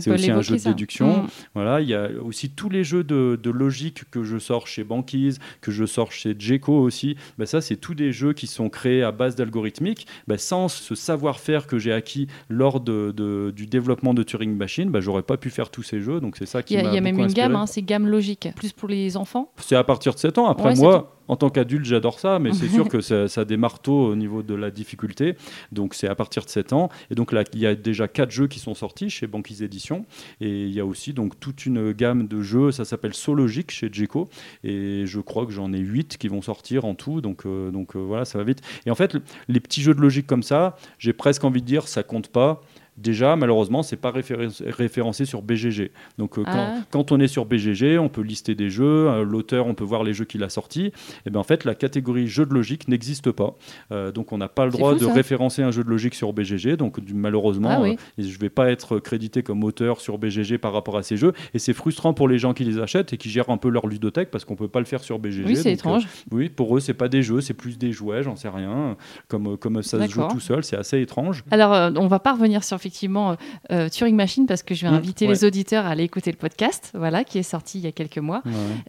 S2: C'est aussi un jeu de déduction. Mm. Voilà, il y a aussi tous les jeux de, logique que je sors chez Banquise, que je sors chez Jeco aussi. Ben, ça, c'est tous des jeux qui sont créés à base d'algorithmique, bah, sans ce savoir-faire que j'ai acquis lors de, du développement de Turing Machine, bah, j'aurais pas pu faire tous ces jeux. Donc c'est ça qui
S1: Il y a, même une gamme, hein, c'est gamme logique, plus pour les enfants.
S2: C'est à partir de 7 ans. Après moi, en tant qu'adulte, j'adore ça, mais c'est sûr que ça, ça, a des marteaux au niveau de la difficulté. Donc c'est à partir de 7 ans. Et donc là, il y a déjà 4 jeux qui sont sortis chez Banquise Édition. Et il y a aussi donc toute une gamme de jeux, ça s'appelle Sologique chez Djeco. Et je crois que j'en ai 8 qui vont sortir en tout. Donc, euh, donc euh, voilà, ça va vite. Et en fait, les petits jeux de logique comme ça, j'ai presque envie de dire, ça compte pas déjà, malheureusement, c'est pas référencé sur BGG. Donc, euh, ah. quand, on est sur BGG, on peut lister des jeux, euh, l'auteur, on peut voir les jeux qu'il a sortis. Et bien, en fait, la catégorie jeu de logique n'existe pas. Euh, donc, on n'a pas le droit de référencer un jeu de logique sur BGG. Donc, malheureusement, ah je ne vais pas être crédité comme auteur sur BGG par rapport à ces jeux. Et c'est frustrant pour les gens qui les achètent et qui gèrent un peu leur ludothèque parce qu'on peut pas le faire sur BGG.
S1: Oui, c'est étrange.
S2: oui, pour eux, c'est pas des jeux, c'est plus des jouets, j'en sais rien. Comme, comme ça se joue tout seul, c'est assez étrange.
S1: Alors, on va pas revenir sur effectivement euh, Turing Machine parce que je vais mmh, inviter les auditeurs à aller écouter le podcast, voilà, qui est sorti il y a quelques mois.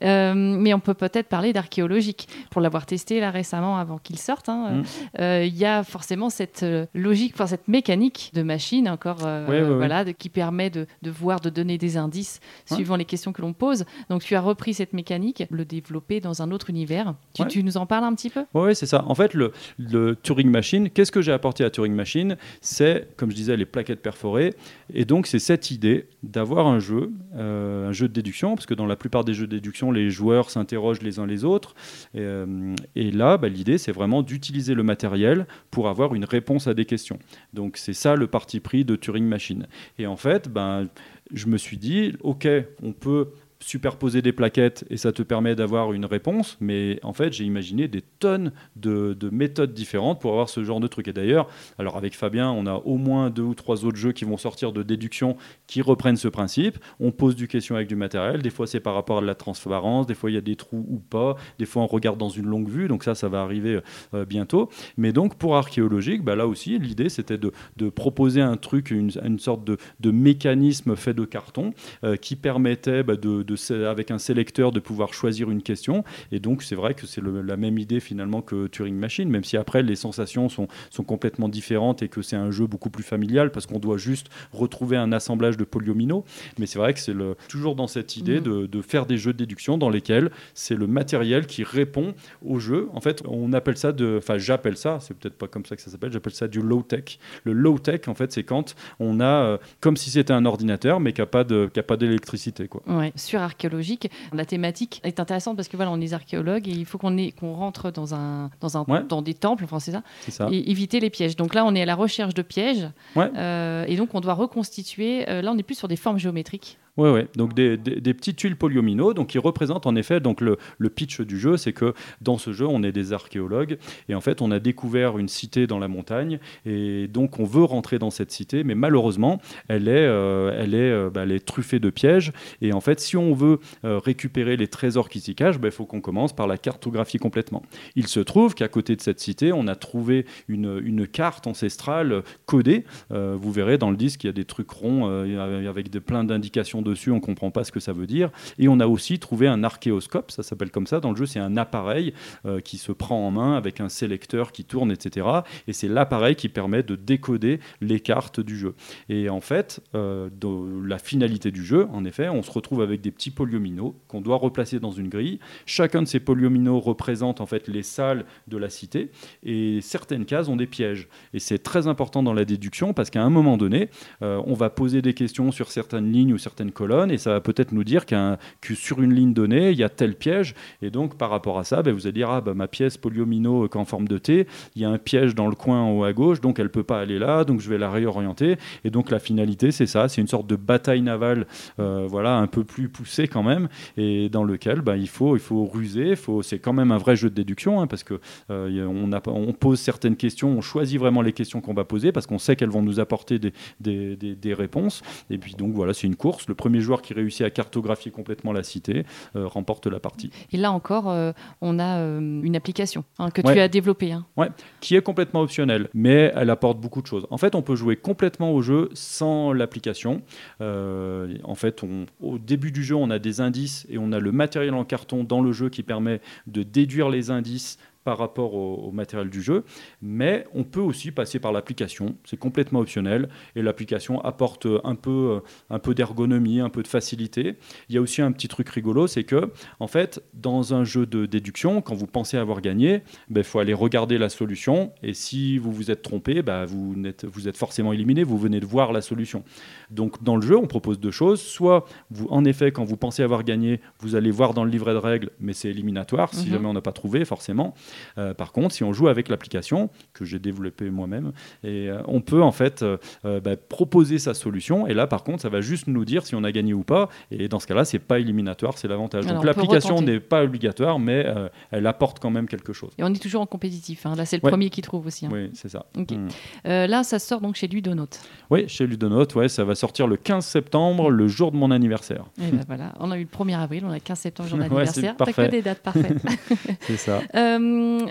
S1: Euh, mais on peut peut-être parler d'archéologique pour l'avoir testé là récemment avant qu'il sorte. Hein. Mmh. Euh, il y a forcément cette logique, enfin cette mécanique de machine encore, voilà, qui permet de, de, voir, de donner des indices suivant les questions que l'on pose. Donc tu as repris cette mécanique, le développer dans un autre univers. Tu, tu nous en parles un petit peu?
S2: Oui, c'est ça. En fait, le, le Turing Machine, qu'est-ce que j'ai apporté à Turing Machine? C'est, comme je disais, les plaquettes perforées et donc, c'est cette idée d'avoir un jeu, euh, un jeu de déduction, parce que dans la plupart des jeux de déduction, les joueurs s'interrogent les uns les autres. Et, euh, là, bah, l'idée, c'est vraiment d'utiliser le matériel pour avoir une réponse à des questions. Donc, c'est ça le parti pris de Turing Machine. Et en fait, ben, je me suis dit, OK, on peut superposer des plaquettes et ça te permet d'avoir une réponse. Mais en fait, j'ai imaginé des tonnes de, méthodes différentes pour avoir ce genre de truc. Et d'ailleurs, alors avec Fabien, on a au moins deux ou trois autres jeux qui vont sortir de déduction qui reprennent ce principe. On pose du question avec du matériel. Des fois, c'est par rapport à la transparence. Des fois, il y a des trous ou pas. Des fois, on regarde dans une longue vue. Donc ça, ça va arriver euh, bientôt. Mais donc, pour archéologique, bah, là aussi, l'idée, c'était de, proposer un truc, une, sorte de, mécanisme fait de carton euh, qui permettait bah, de avec un sélecteur de pouvoir choisir une question. Et donc, c'est vrai que c'est la même idée finalement que Turing Machine, même si après les sensations sont, sont complètement différentes et que c'est un jeu beaucoup plus familial parce qu'on doit juste retrouver un assemblage de polyomino. Mais c'est vrai que c'est toujours dans cette idée mmh. de, de, faire des jeux de déduction dans lesquels c'est le matériel qui répond au jeu. En fait, on appelle ça de. Enfin, j'appelle ça, c'est peut-être pas comme ça que ça s'appelle, j'appelle ça du low-tech. Le low-tech, en fait, c'est quand on a euh, comme si c'était un ordinateur, mais qui n'a pas d'électricité.
S1: Ouais, sur archéologique. La thématique est intéressante parce que voilà, on est archéologues et il faut qu'on rentre dans un dans un dans des temples, enfin c'est ça, ça, et éviter les pièges. Donc là, on est à la recherche de pièges euh, et donc on doit reconstituer. Euh, là, on est plus sur des formes géométriques.
S2: Oui, ouais. donc des, des, petites tuiles polyomino, donc qui représentent en effet donc le, pitch du jeu, c'est que dans ce jeu, on est des archéologues et en fait, on a découvert une cité dans la montagne et donc on veut rentrer dans cette cité, mais malheureusement, elle est, euh, euh, bah, elle est truffée de pièges et en fait, si on veut euh, récupérer les trésors qui s'y cachent, bah, il faut qu'on commence par la cartographie complètement. Il se trouve qu'à côté de cette cité, on a trouvé une, carte ancestrale codée. vous verrez dans le disque, il y a des trucs ronds avec plein d'indications dessus, on ne comprend pas ce que ça veut dire. Et on a aussi trouvé un archéoscope, ça s'appelle comme ça dans le jeu, c'est un appareil euh, qui se prend en main avec un sélecteur qui tourne, etc. Et c'est l'appareil qui permet de décoder les cartes du jeu. Et en fait, euh, la finalité du jeu, en effet, on se retrouve avec des petits polyomino qu'on doit replacer dans une grille. Chacun de ces polyomino représente en fait les salles de la cité et certaines cases ont des pièges. Et c'est très important dans la déduction parce qu'à un moment donné, euh, on va poser des questions sur certaines lignes ou certaines colonne et ça va peut-être nous dire que sur une ligne donnée, il y a tel piège. Et donc, par rapport à ça, ben, vous allez dire, ah, bah, ma pièce polyomino en forme de T, il y a un piège dans le coin en haut à gauche, donc elle peut pas aller là, donc je vais la réorienter. Et donc, la finalité, c'est ça, c'est une sorte de bataille navale, euh, voilà, un peu plus poussée quand même, et dans lequel ben, il, faut, il faut ruser, c'est quand même un vrai jeu de déduction, hein, parce que euh, pose certaines questions, on choisit vraiment les questions qu'on va poser, parce qu'on sait qu'elles vont nous apporter des, réponses. Et puis, donc, voilà, c'est une course. Premier joueur qui réussit à cartographier complètement la cité euh, remporte la partie.
S1: Et là encore, euh, on a euh, une application hein, que tu as développée. Hein.
S2: Ouais, qui est complètement optionnelle, mais elle apporte beaucoup de choses. En fait, on peut jouer complètement au jeu sans l'application. en fait, on, au début du jeu, on a des indices et on a le matériel en carton dans le jeu qui permet de déduire les indices par rapport au, matériel du jeu, mais on peut aussi passer par l'application. C'est complètement optionnel et l'application apporte un peu, un peu d'ergonomie, un peu de facilité. Il y a aussi un petit truc rigolo, c'est que en fait, dans un jeu de déduction, quand vous pensez avoir gagné, il ben, faut aller regarder la solution et si vous vous êtes trompé, ben, vous, êtes, vous êtes forcément éliminé, vous venez de voir la solution. Donc dans le jeu, on propose deux choses. Soit, vous, en effet, quand vous pensez avoir gagné, vous allez voir dans le livret de règles, mais c'est éliminatoire si mhm. jamais on n'a pas trouvé, forcément. Euh, par contre, si on joue avec l'application, que j'ai développée moi-même, et euh, on peut en fait euh, bah, proposer sa solution. Et là, par contre, ça va juste nous dire si on a gagné ou pas. Et dans ce cas-là, c'est pas éliminatoire, c'est l'avantage. Donc l'application n'est pas obligatoire, mais elle apporte quand même quelque chose.
S1: Et on est toujours en compétitif. Hein. Là, c'est le premier qui trouve aussi. Hein.
S2: Oui, c'est ça.
S1: Hmm. là, ça sort donc chez Ludonote.
S2: Oui, chez Ludonote, ouais, ça va sortir le 15 septembre, le jour de mon anniversaire.
S1: Et ben voilà, on a eu le 1er avril, on a 15 septembre, jour d'anniversaire. T'as que des dates parfaites.
S2: c'est ça.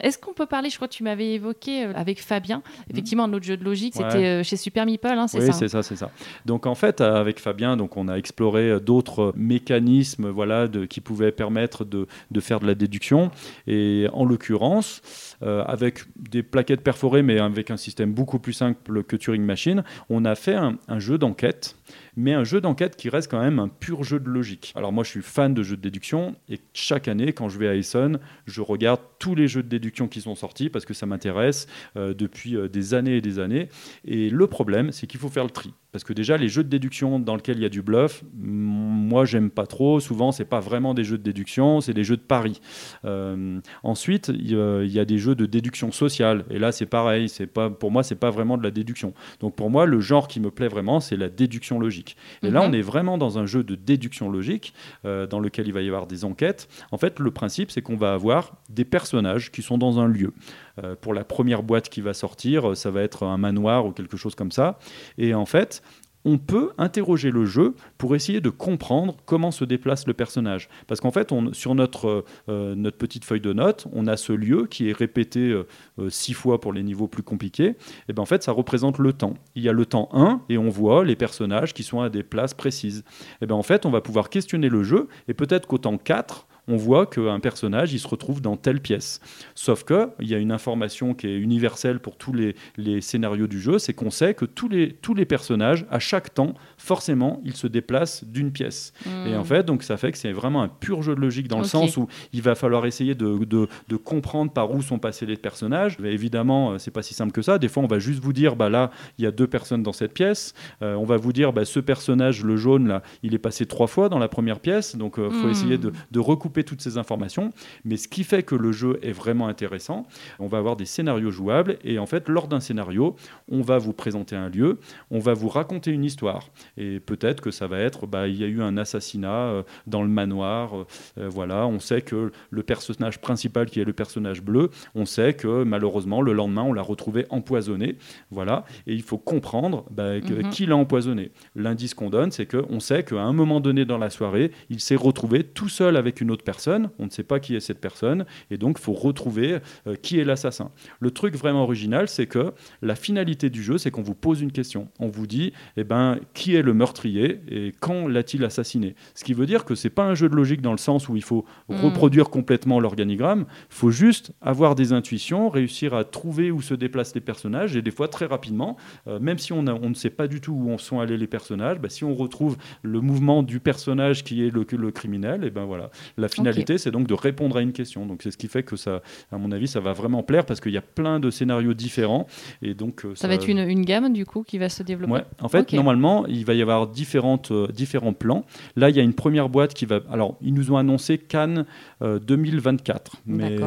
S1: Est-ce qu'on peut parler, je crois que tu m'avais évoqué euh, avec Fabien, effectivement, un autre jeu de logique, c'était euh, chez Super Meeple, hein, c'est
S2: ça
S1: Oui,
S2: c'est ça, c'est ça. Donc en fait, avec Fabien, donc, on a exploré euh, d'autres mécanismes voilà, de, qui pouvaient permettre de, de, faire de la déduction. Et en l'occurrence, avec des plaquettes perforées, mais avec un système beaucoup plus simple que Turing Machine, on a fait un, un jeu d'enquête mais un jeu d'enquête qui reste quand même un pur jeu de logique. Alors moi je suis fan de jeux de déduction et chaque année quand je vais à Essen, je regarde tous les jeux de déduction qui sont sortis parce que ça m'intéresse euh, depuis euh, des années et des années. Et le problème c'est qu'il faut faire le tri. Parce que déjà, les jeux de déduction dans lesquels il y a du bluff, moi, j'aime pas trop. Souvent, c'est pas vraiment des jeux de déduction, c'est des jeux de paris. Euh, ensuite, il y, a des jeux de déduction sociale. Et là, c'est pareil. Pas, pour moi, c'est pas vraiment de la déduction. Donc, pour moi, le genre qui me plaît vraiment, c'est la déduction logique. Et là, mhm. on est vraiment dans un jeu de déduction logique euh, dans lequel il va y avoir des enquêtes. En fait, le principe, c'est qu'on va avoir des personnages qui sont dans un lieu. Euh, pour la première boîte qui va sortir, ça va être un manoir ou quelque chose comme ça. Et en fait, on peut interroger le jeu pour essayer de comprendre comment se déplace le personnage. Parce qu'en fait, sur notre, euh, notre petite feuille de notes, on a ce lieu qui est répété euh, euh, six fois pour les niveaux plus compliqués. Et bien en fait, ça représente le temps. Il y a le temps 1 et on voit les personnages qui sont à des places précises. Et bien en fait, on va pouvoir questionner le jeu et peut-être qu'au temps 4, on voit qu'un personnage, il se retrouve dans telle pièce. Sauf qu'il y a une information qui est universelle pour tous les, scénarios du jeu, c'est qu'on sait que tous les, tous les personnages, à chaque temps, forcément, ils se déplacent d'une pièce. Hmm. Et en fait, donc ça fait que c'est vraiment un pur jeu de logique dans le sens où il va falloir essayer de, de, comprendre par où sont passés les personnages. évidemment, euh, c'est pas si simple que ça. Des fois, on va juste vous dire, bah là, il y a deux personnes dans cette pièce. Euh, on va vous dire, bah, ce personnage, le jaune, là, il est passé trois fois dans la première pièce. Donc, il euh, faut hmm. essayer de, de recouper toutes ces informations. Mais ce qui fait que le jeu est vraiment intéressant, on va avoir des scénarios jouables et en fait, lors d'un scénario, on va vous présenter un lieu, on va vous raconter une histoire. Et peut-être que ça va être, bah, il y a eu un assassinat euh, dans le manoir. Euh, euh, voilà, on sait que le personnage principal, qui est le personnage bleu, on sait que malheureusement, le lendemain, on l'a retrouvé empoisonné. Voilà, et il faut comprendre bah, mhm. qui l'a empoisonné. L'indice qu'on donne, c'est qu'on sait qu'à un moment donné dans la soirée, il s'est retrouvé tout seul avec une autre personne, on ne sait pas qui est cette personne, et donc il faut retrouver euh, qui est l'assassin. Le truc vraiment original, c'est que la finalité du jeu, c'est qu'on vous pose une question. On vous dit, eh ben, qui est le meurtrier et quand l'a-t-il assassiné? Ce qui veut dire que c'est pas un jeu de logique dans le sens où il faut hmm. reproduire complètement l'organigramme, il faut juste avoir des intuitions, réussir à trouver où se déplacent les personnages, et des fois très rapidement, euh, même si on, on, ne sait pas du tout où sont allés les personnages, bah, si on retrouve le mouvement du personnage qui est le, le criminel, et ben voilà, la finalité, c'est donc de répondre à une question. Donc c'est ce qui fait que ça, à mon avis, ça va vraiment plaire parce qu'il y a plein de scénarios différents et donc
S1: euh, ça, va être une, une, gamme du coup qui va se développer.
S2: Ouais. En fait, normalement, il va y avoir différentes, euh, différents plans. Là, il y a une première boîte qui va. Alors, ils nous ont annoncé Cannes 2024, euh, mais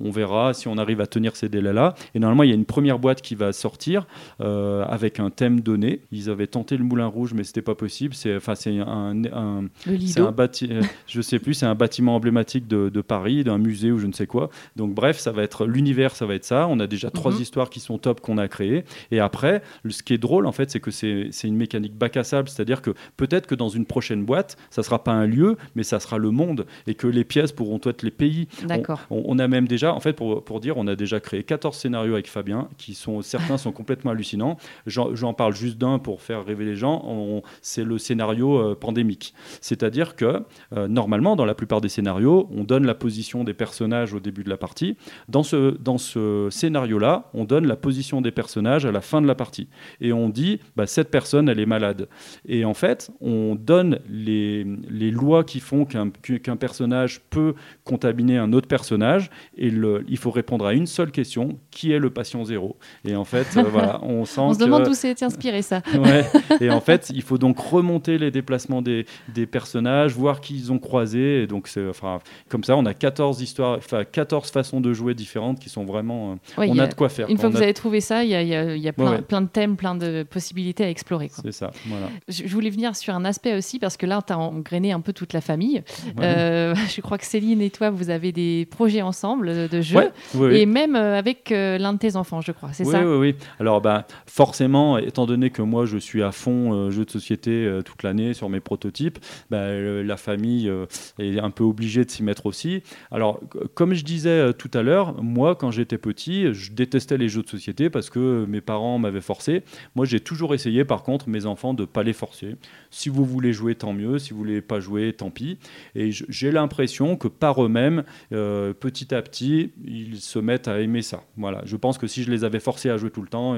S2: on verra si on arrive à tenir ces délais-là. Et normalement, il y a une première boîte qui va sortir euh, avec un thème donné. Ils avaient tenté le Moulin Rouge, mais c'était pas possible. C'est enfin c'est un, un, un bâtiment, je sais plus, c'est un bâtiment emblématique de, Paris, d'un musée ou je ne sais quoi. Donc bref, ça va être l'univers, ça va être ça. On a déjà trois mhm. histoires qui sont top qu'on a créées. Et après, ce qui est drôle en fait, c'est que c'est une mécanique bac à sable, c'est-à-dire que peut-être que dans une prochaine boîte, ça sera pas un lieu, mais ça sera le monde et que les pièces pourront être les pays.
S1: D'accord.
S2: On, on, a même déjà en fait, pour, pour dire, on a déjà créé 14 scénarios avec Fabien, qui sont, certains sont complètement hallucinants. J'en parle juste d'un pour faire rêver les gens. C'est le scénario euh, pandémique. C'est-à-dire que, euh, normalement, dans la plupart des scénarios, on donne la position des personnages au début de la partie. Dans ce, dans ce scénario-là, on donne la position des personnages à la fin de la partie. Et on dit, bah, cette personne, elle est malade. Et en fait, on donne les, les lois qui font qu'un qu'un personnage peut contaminer un autre personnage. Et le, il faut répondre à une seule question qui est le patient zéro? Et en fait, euh, voilà, on sent.
S1: On se demande d'où c'est inspiré ça.
S2: ouais. Et en fait, il faut donc remonter les déplacements des, des personnages, voir qui ils ont croisé. Et donc, c'est, enfin, comme ça, on a 14 histoires, enfin, 14 façons de jouer différentes qui sont vraiment. Euh, on a, de quoi faire.
S1: Une fois
S2: que
S1: vous avez trouvé ça, il y a, y a plein, plein, de thèmes, plein de possibilités à explorer.
S2: C'est ça. Voilà.
S1: Je, voulais venir sur un aspect aussi parce que là, tu as engrainé un peu toute la famille. Euh, je crois que Céline et toi, vous avez des projets ensemble de jeux, et même euh, avec euh, l'un de tes enfants, je crois, c'est ça
S2: Oui, oui. Alors, bah, forcément, étant donné que moi, je suis à fond jeux de société toute l'année sur mes prototypes, bah, la famille est un peu obligée de s'y mettre aussi. Alors, comme je disais tout à l'heure, moi, quand j'étais petit, je détestais les jeux de société parce que mes parents m'avaient forcé. Moi, j'ai toujours essayé, par contre, mes enfants, de ne pas les forcer. Si vous voulez jouer, tant mieux. Si vous voulez pas jouer, tant pis. Et j'ai l'impression que par eux-mêmes, euh, petit à petit, ils se mettent à aimer ça. Voilà. Je pense que si je les avais forcés à jouer tout le temps,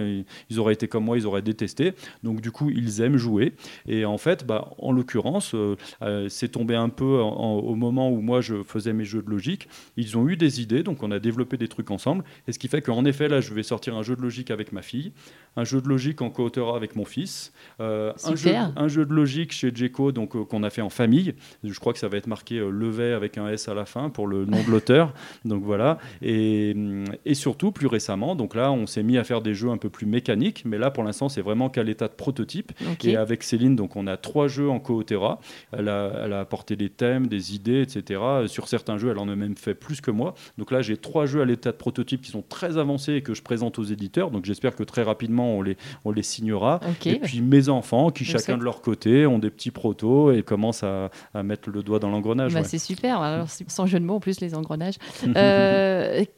S2: ils auraient été comme moi, ils auraient détesté. Donc du coup, ils aiment jouer. Et en fait, bah, en l'occurrence, euh, euh, c'est tombé un peu au moment où moi je faisais mes jeux de logique. Ils ont eu des idées, donc on a développé des trucs ensemble. Et ce qui fait qu'en effet, là, je vais sortir un jeu de logique avec ma fille, un jeu de logique en co-auteur avec mon fils, un, jeu, un, jeu, de logique chez Jeco, donc qu'on a fait en famille. Je crois que ça va être marqué euh, Levet avec un S à la fin pour le nom de l'auteur. donc voilà. Et, mm, et, surtout, plus récemment, donc là, on s'est mis à faire des jeux un peu plus mécaniques, mais là, pour l'instant, c'est vraiment qu'à l'état de prototype. Et avec Céline, donc on a trois jeux en Cootera. Elle a, elle a apporté des thèmes, des idées, etc. Sur certains jeux, elle en a même fait plus que moi. Donc là, j'ai trois jeux à l'état de prototype qui sont très avancés et que je présente aux éditeurs. Donc j'espère que très rapidement, on les, on les signera. Et puis mes enfants, qui chacun de leur côté ont des petits protos et commencent à, à mettre le doigt dans l'engrenage.
S1: Bah, c'est super, Alors, sans jeu de mots en plus les engrenages. Euh,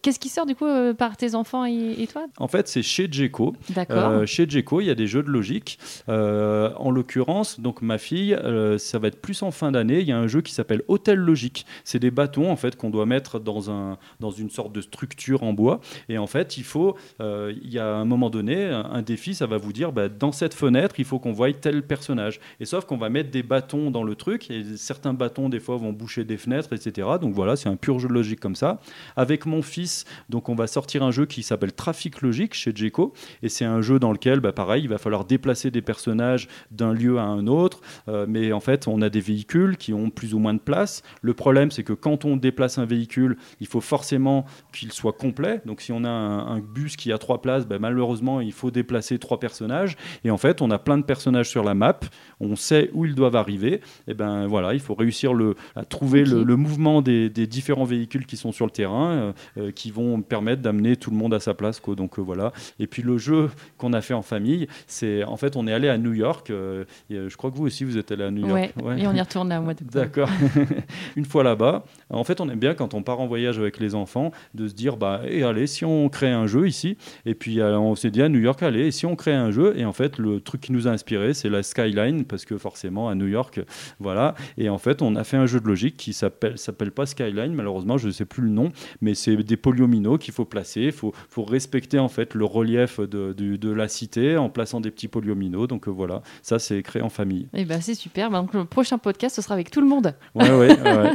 S1: qu'est-ce qui sort du coup euh, par tes enfants et, toi?
S2: En fait, c'est chez Jeco.
S1: D'accord.
S2: Euh, chez Jeco, il y a des jeux de logique. en l'occurrence, donc ma fille, ça va être plus en fin d'année. Il y a un jeu qui s'appelle Hôtel Logique. C'est des bâtons en fait qu'on doit mettre dans un dans une sorte de structure en bois. Et en fait, il faut, il y a un moment donné, un, défi, ça va vous dire, bah, dans cette fenêtre, il faut qu'on voie tel personnage. Et sauf qu'on va mettre des bâtons dans le truc et certains bâtons des fois vont boucher des fenêtres, etc. Donc voilà, c'est un pur jeu de logique comme ça. Avec mon fils, donc on va sortir un jeu qui s'appelle Trafic Logique chez Jeco, et c'est un jeu dans lequel, bah, pareil, il va falloir déplacer des personnages d'un lieu à un autre, euh, mais en fait, on a des véhicules qui ont plus ou moins de place. Le problème, c'est que quand on déplace un véhicule, il faut forcément qu'il soit complet. Donc si on a un, bus qui a trois places, bah, malheureusement, il faut déplacer trois personnages. Et en fait, on a plein de personnages sur la map, on sait où ils doivent arriver. Et ben voilà, il faut réussir le, à trouver le, mouvement des, différents véhicules qui sont sur le terrain, euh, euh, qui vont permettre d'amener tout le monde à sa place. Quoi. Donc euh, voilà. Et puis le jeu qu'on a fait en famille, c'est en fait on est allé à New York. je crois que vous aussi vous êtes allé à New
S1: York. Ouais, Et on y retourne là, moi.
S2: D'accord. Une fois là-bas, en fait on aime bien quand on part en voyage avec les enfants de se dire bah et allez si on crée un jeu ici. Et puis on s'est dit à New York allez et si on crée un jeu et en fait le truc qui nous a inspiré c'est la skyline parce que forcément à New York voilà et en fait on a fait un jeu de logique qui s'appelle s'appelle pas Skyline malheureusement je ne sais plus le nom mais c'est des polyomino qu'il faut placer. Il faut, faut, respecter en fait le relief de, de, la cité en plaçant des petits polyomino donc euh, voilà. Ça c'est créé en famille.
S1: Et eh ben c'est super. Bah, donc le prochain podcast ce sera avec tout le monde.
S2: Ouais ouais, ouais.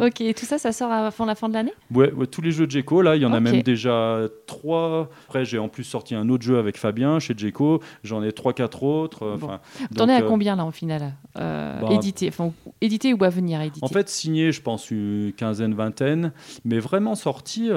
S1: ok. Et tout ça ça sort avant la fin de l'année?
S2: Ouais, tous les jeux de Jeco là. Il y en a même déjà trois. Après j'ai en plus sorti un autre jeu avec Fabien chez Jeco j'en ai trois quatre autres. Enfin
S1: t'en es à euh, combien là en final euh, bah, édité? Enfin édité ou à venir édité?
S2: En fait signé je pense une quinzaine vingtaine. Mais vraiment sorti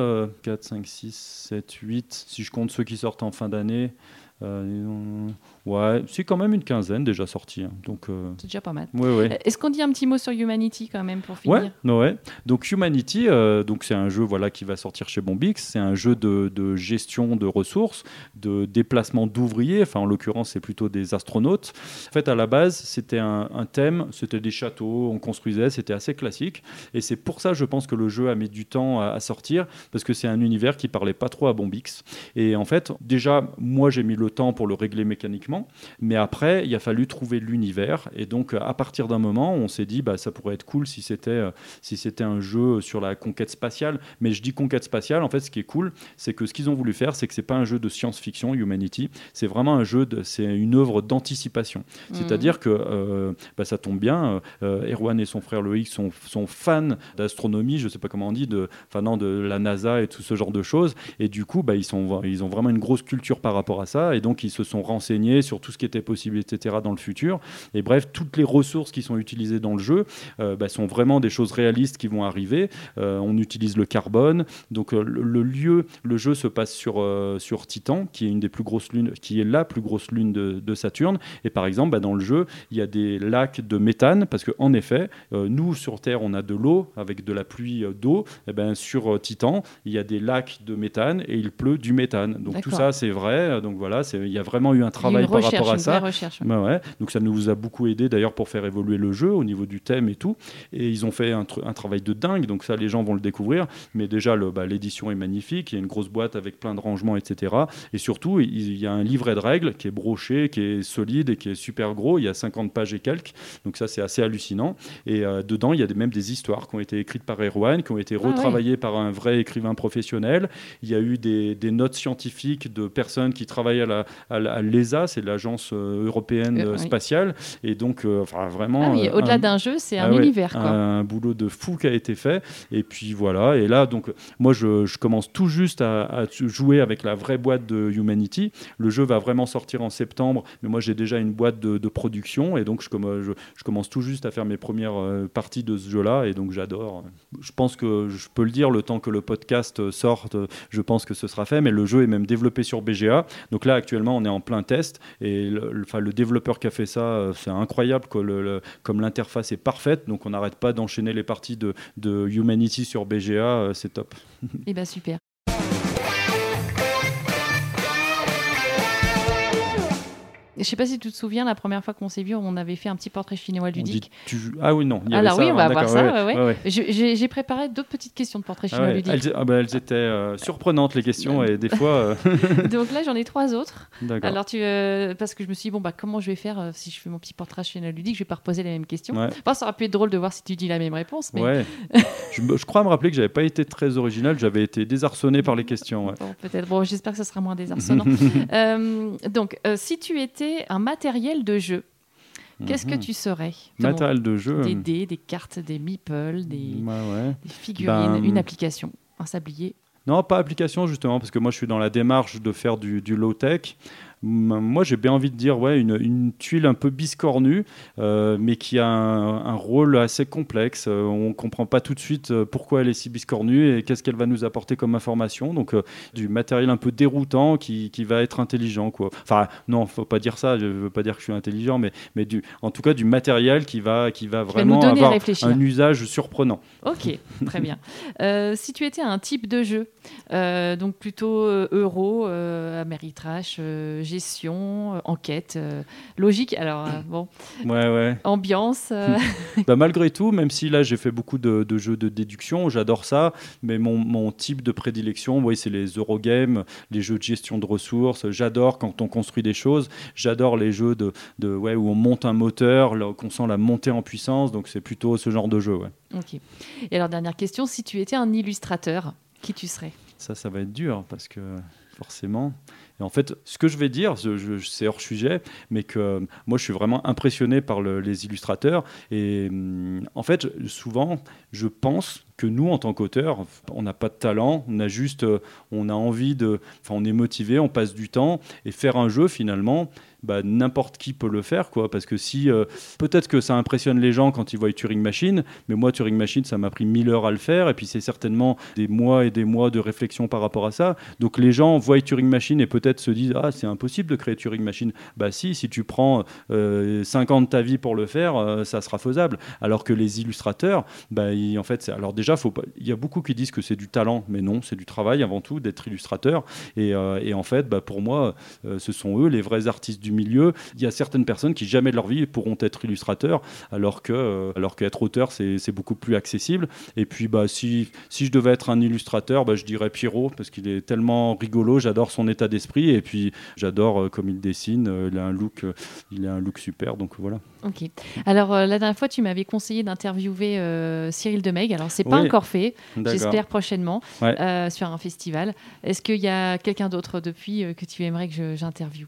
S2: 4 5 6 7 8 si je compte ceux qui sortent en fin d'année euh, Ouais, c'est quand même une quinzaine déjà sortie. Hein. Donc, euh,
S1: C'est déjà pas mal.
S2: Ouais, ouais. Euh,
S1: est-ce qu'on dit un petit mot sur Humanity quand même pour finir?
S2: Ouais, ouais. Donc Humanity, euh, donc c'est un jeu voilà qui va sortir chez Bombix. C'est un jeu de, de, gestion de ressources, de déplacement d'ouvriers. Enfin, en l'occurrence, c'est plutôt des astronautes. En fait, à la base, c'était un, un, thème. C'était des châteaux, on construisait. C'était assez classique. Et c'est pour ça, je pense que le jeu a mis du temps à, sortir parce que c'est un univers qui parlait pas trop à Bombix. Et en fait, déjà, moi, j'ai mis le temps pour le régler mécaniquement, mais après, il a fallu trouver l'univers. Et donc, à partir d'un moment, on s'est dit, bah, ça pourrait être cool si c'était euh, si c'était un jeu sur la conquête spatiale. Mais je dis conquête spatiale, en fait, ce qui est cool, c'est que ce qu'ils ont voulu faire, c'est que c'est pas un jeu de science-fiction, Humanity, c'est vraiment un jeu, c'est une œuvre d'anticipation. Mmh. C'est-à-dire que euh, bah, ça tombe bien, euh, Erwan et son frère Loïc sont, sont fans d'astronomie, je sais pas comment on dit, de, enfin non, de la NASA et tout ce genre de choses. Et du coup, bah, ils, sont, ils ont vraiment une grosse culture par rapport à ça. Et donc, ils se sont renseignés sur tout ce qui était possible, etc., dans le futur. Et bref, toutes les ressources qui sont utilisées dans le jeu bah, sont vraiment des choses réalistes qui vont arriver. on utilise le carbone. Donc, le, lieu, le jeu se passe sur, sur Titan, qui est une des plus grosses lunes, qui est la plus grosse lune de, de Saturne. Et par exemple, bah, dans le jeu, il y a des lacs de méthane, parce qu'en effet, euh, nous, sur Terre, on a de l'eau, avec de la pluie euh, d'eau. Et eh ben, sur euh, Titan, il y a des lacs de méthane et il pleut du méthane. Donc tout ça, c'est vrai. Donc voilà, il y a vraiment eu un travail par rapport à ça.
S1: Recherche,
S2: ouais. ouais. Donc ça nous a beaucoup aidé d'ailleurs pour faire évoluer le jeu au niveau du thème et tout. Et ils ont fait un, un travail de dingue. Donc ça, les gens vont le découvrir. Mais déjà, bah, l'édition est magnifique. Il y a une grosse boîte avec plein de rangements, etc. Et surtout, il y a un livret de règles qui est broché, qui est solide et qui est super gros. Il y a 50 pages et quelques. Donc ça, c'est assez hallucinant. Et euh, dedans, il y a même des histoires qui ont été écrites par Erwan, qui ont été ah retravaillées par un vrai écrivain professionnel. Il y a eu des, notes scientifiques de personnes qui travaillent à, l'ESA, c'est l'agence euh, européenne euh, spatiale. Et donc, enfin, vraiment...
S1: Ah au-delà d'un jeu, c'est un ah univers. Quoi.
S2: Un, boulot de fou qui a été fait. Et puis voilà. Et là, donc, moi, je, commence tout juste à, à, jouer avec la vraie boîte de Humanity. Le jeu va vraiment sortir en septembre, mais moi j'ai déjà une boîte de, production et donc je, je, je, commence tout juste à faire mes premières euh, parties de ce jeu-là et donc j'adore. Je pense que je peux le dire, le temps que le podcast sorte, je pense que ce sera fait, mais le jeu est même développé sur BGA. Donc là actuellement on est en plein test et le, le développeur qui a fait ça, euh, c'est incroyable le, comme l'interface est parfaite, donc on n'arrête pas d'enchaîner les parties de, de Humanity sur BGA, euh, c'est top.
S1: Et eh bien super. Je sais pas si tu te souviens, la première fois qu'on s'est vu, on avait fait un petit portrait chinois ludique.
S2: Ah oui, non.
S1: Alors oui, on va voir ça. J'ai préparé d'autres petites questions de portrait chinois ludique.
S2: Elles, ah bah, elles étaient euh, surprenantes, les questions, et des fois... Euh,
S1: Donc là, j'en ai trois autres. Alors, tu, euh, parce que je me suis dit, bon, bah, comment je vais faire si je fais mon petit portrait chinois ludique Je vais pas reposer les mêmes questions. Enfin, ça aurait pu être drôle de voir si tu dis la même réponse. Mais...
S2: Ouais. je, je, crois me rappeler que j'avais pas été très original, j'avais été désarçonné par les questions.
S1: Peut-être. Bon, j'espère que ce sera moins désarçonnant. donc, si tu étais un matériel de jeu, qu'est-ce que mhm. tu serais?
S2: Matériel de jeu.
S1: Des dés, des cartes, des meeples, des, figurines, ben, une application, un sablier.
S2: Non, pas application justement, parce que moi je suis dans la démarche de faire du, du low-tech moi j'ai bien envie de dire ouais, une, tuile un peu biscornue, euh, mais qui a un, rôle assez complexe. Euh, on ne comprend pas tout de suite euh, pourquoi elle est si biscornue et qu'est-ce qu'elle va nous apporter comme information. Donc du matériel un peu déroutant qui, qui, va être intelligent. Quoi. Enfin non, faut pas dire ça, je veux pas dire que je suis intelligent, mais, mais du, en tout cas du matériel qui va, qui va vraiment avoir un usage surprenant.
S1: Ok, très bien. si tu étais un type de jeu, donc plutôt euro, Ameritrash, gestion, euh, enquête, euh, logique. Alors, euh, bon.
S2: Ouais, ouais.
S1: Ambiance.
S2: bah, malgré tout, même si là, j'ai fait beaucoup de, jeux de déduction, j'adore ça, mais mon, mon, type de prédilection, oui, c'est les Eurogames, les jeux de gestion de ressources. J'adore quand on construit des choses. J'adore les jeux de, de, ouais, où on monte un moteur, qu'on sent la montée en puissance. Donc, c'est plutôt ce genre de jeu. Ouais.
S1: Ok. Et alors, dernière question, si tu étais un illustrateur, qui tu serais?
S2: Ça, ça va être dur parce que forcément. En fait, ce que je vais dire, c'est hors sujet, mais que euh, moi, je suis vraiment impressionné par les illustrateurs. Et hum, en fait, souvent, je pense que nous, en tant qu'auteurs, on n'a pas de talent, on a juste, euh, on a envie de, enfin, on est motivé, on passe du temps, et faire un jeu, finalement, bah, n'importe qui peut le faire, quoi. Parce que si, euh, peut-être que ça impressionne les gens quand ils voient Turing Machine, mais moi, Turing Machine, ça m'a pris mille heures à le faire, et puis c'est certainement des mois et des mois de réflexion par rapport à ça. Donc les gens voient Turing Machine et peut-être se disent, ah, c'est impossible de créer Turing Machine. Bah si, si tu prends euh, 5 ans de ta vie pour le faire, euh, ça sera faisable. Alors que les illustrateurs, bah, en fait, alors déjà, il y a beaucoup qui disent que c'est du talent, mais non, c'est du travail avant tout d'être illustrateur. Et, euh, en fait, bah, pour moi, ce sont eux les vrais artistes du milieu, il y a certaines personnes qui jamais de leur vie pourront être illustrateurs, alors que euh, alors qu'être auteur c'est beaucoup plus accessible. Et puis bah si si je devais être un illustrateur, bah, je dirais Pierrot parce qu'il est tellement rigolo, j'adore son état d'esprit et puis j'adore euh, comme il dessine, euh, il a un look il a un look super donc voilà.
S1: Ok. Alors la dernière fois tu m'avais conseillé d'interviewer Cyril Demeg. Alors c'est pas encore fait. J'espère prochainement sur un festival. Est-ce qu'il y a quelqu'un d'autre depuis que tu aimerais que j'interviewe?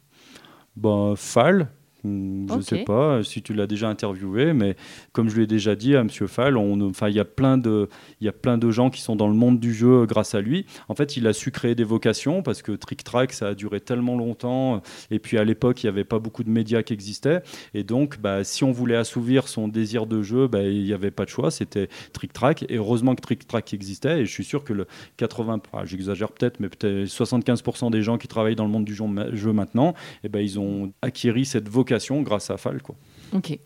S2: Ben, Fall, je ne sais pas si tu l'as déjà interviewé, mais comme je l'ai déjà dit à M. Fall, il y, a plein de, il y a plein de gens qui sont dans le monde du jeu grâce à lui. En fait, il a su créer des vocations parce que Trick Track, ça a duré tellement longtemps. Et puis à l'époque, il n'y avait pas beaucoup de médias qui existaient. Et donc, bah, si on voulait assouvir son désir de jeu, bah, il n'y avait pas de choix. C'était Trick Track. Et heureusement que Trick Track existait. Et je suis sûr que le 80, ah, j'exagère peut-être, mais peut-être 75% des gens qui travaillent dans le monde du jeu, maintenant, eh ben, ils ont acquis cette vocation grâce à Fall. Quoi.
S1: Ok.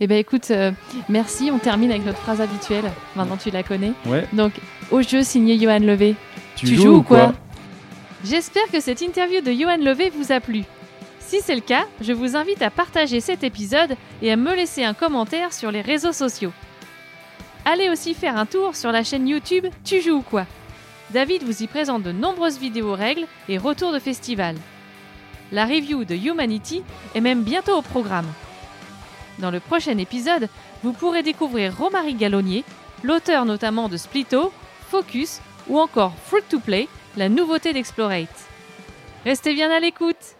S1: Eh bien, écoute, euh, merci. On termine avec notre phrase habituelle. Maintenant, tu la connais.
S2: Ouais.
S1: Donc, au jeu signé Johan Levé.
S2: Tu, joues, ou quoi,
S1: J'espère que cette interview de Johan Levé vous a plu. Si c'est le cas, je vous invite à partager cet épisode et à me laisser un commentaire sur les réseaux sociaux. Allez aussi faire un tour sur la chaîne YouTube Tu joues ou quoi? David vous y présente de nombreuses vidéos règles et retours de festival la review de Humanity est même bientôt au programme. Dans le prochain épisode, vous pourrez découvrir Romary Gallonnier, l'auteur notamment de Splito, Focus ou encore Fruit to Play, la nouveauté d'Explorate. Restez bien à l'écoute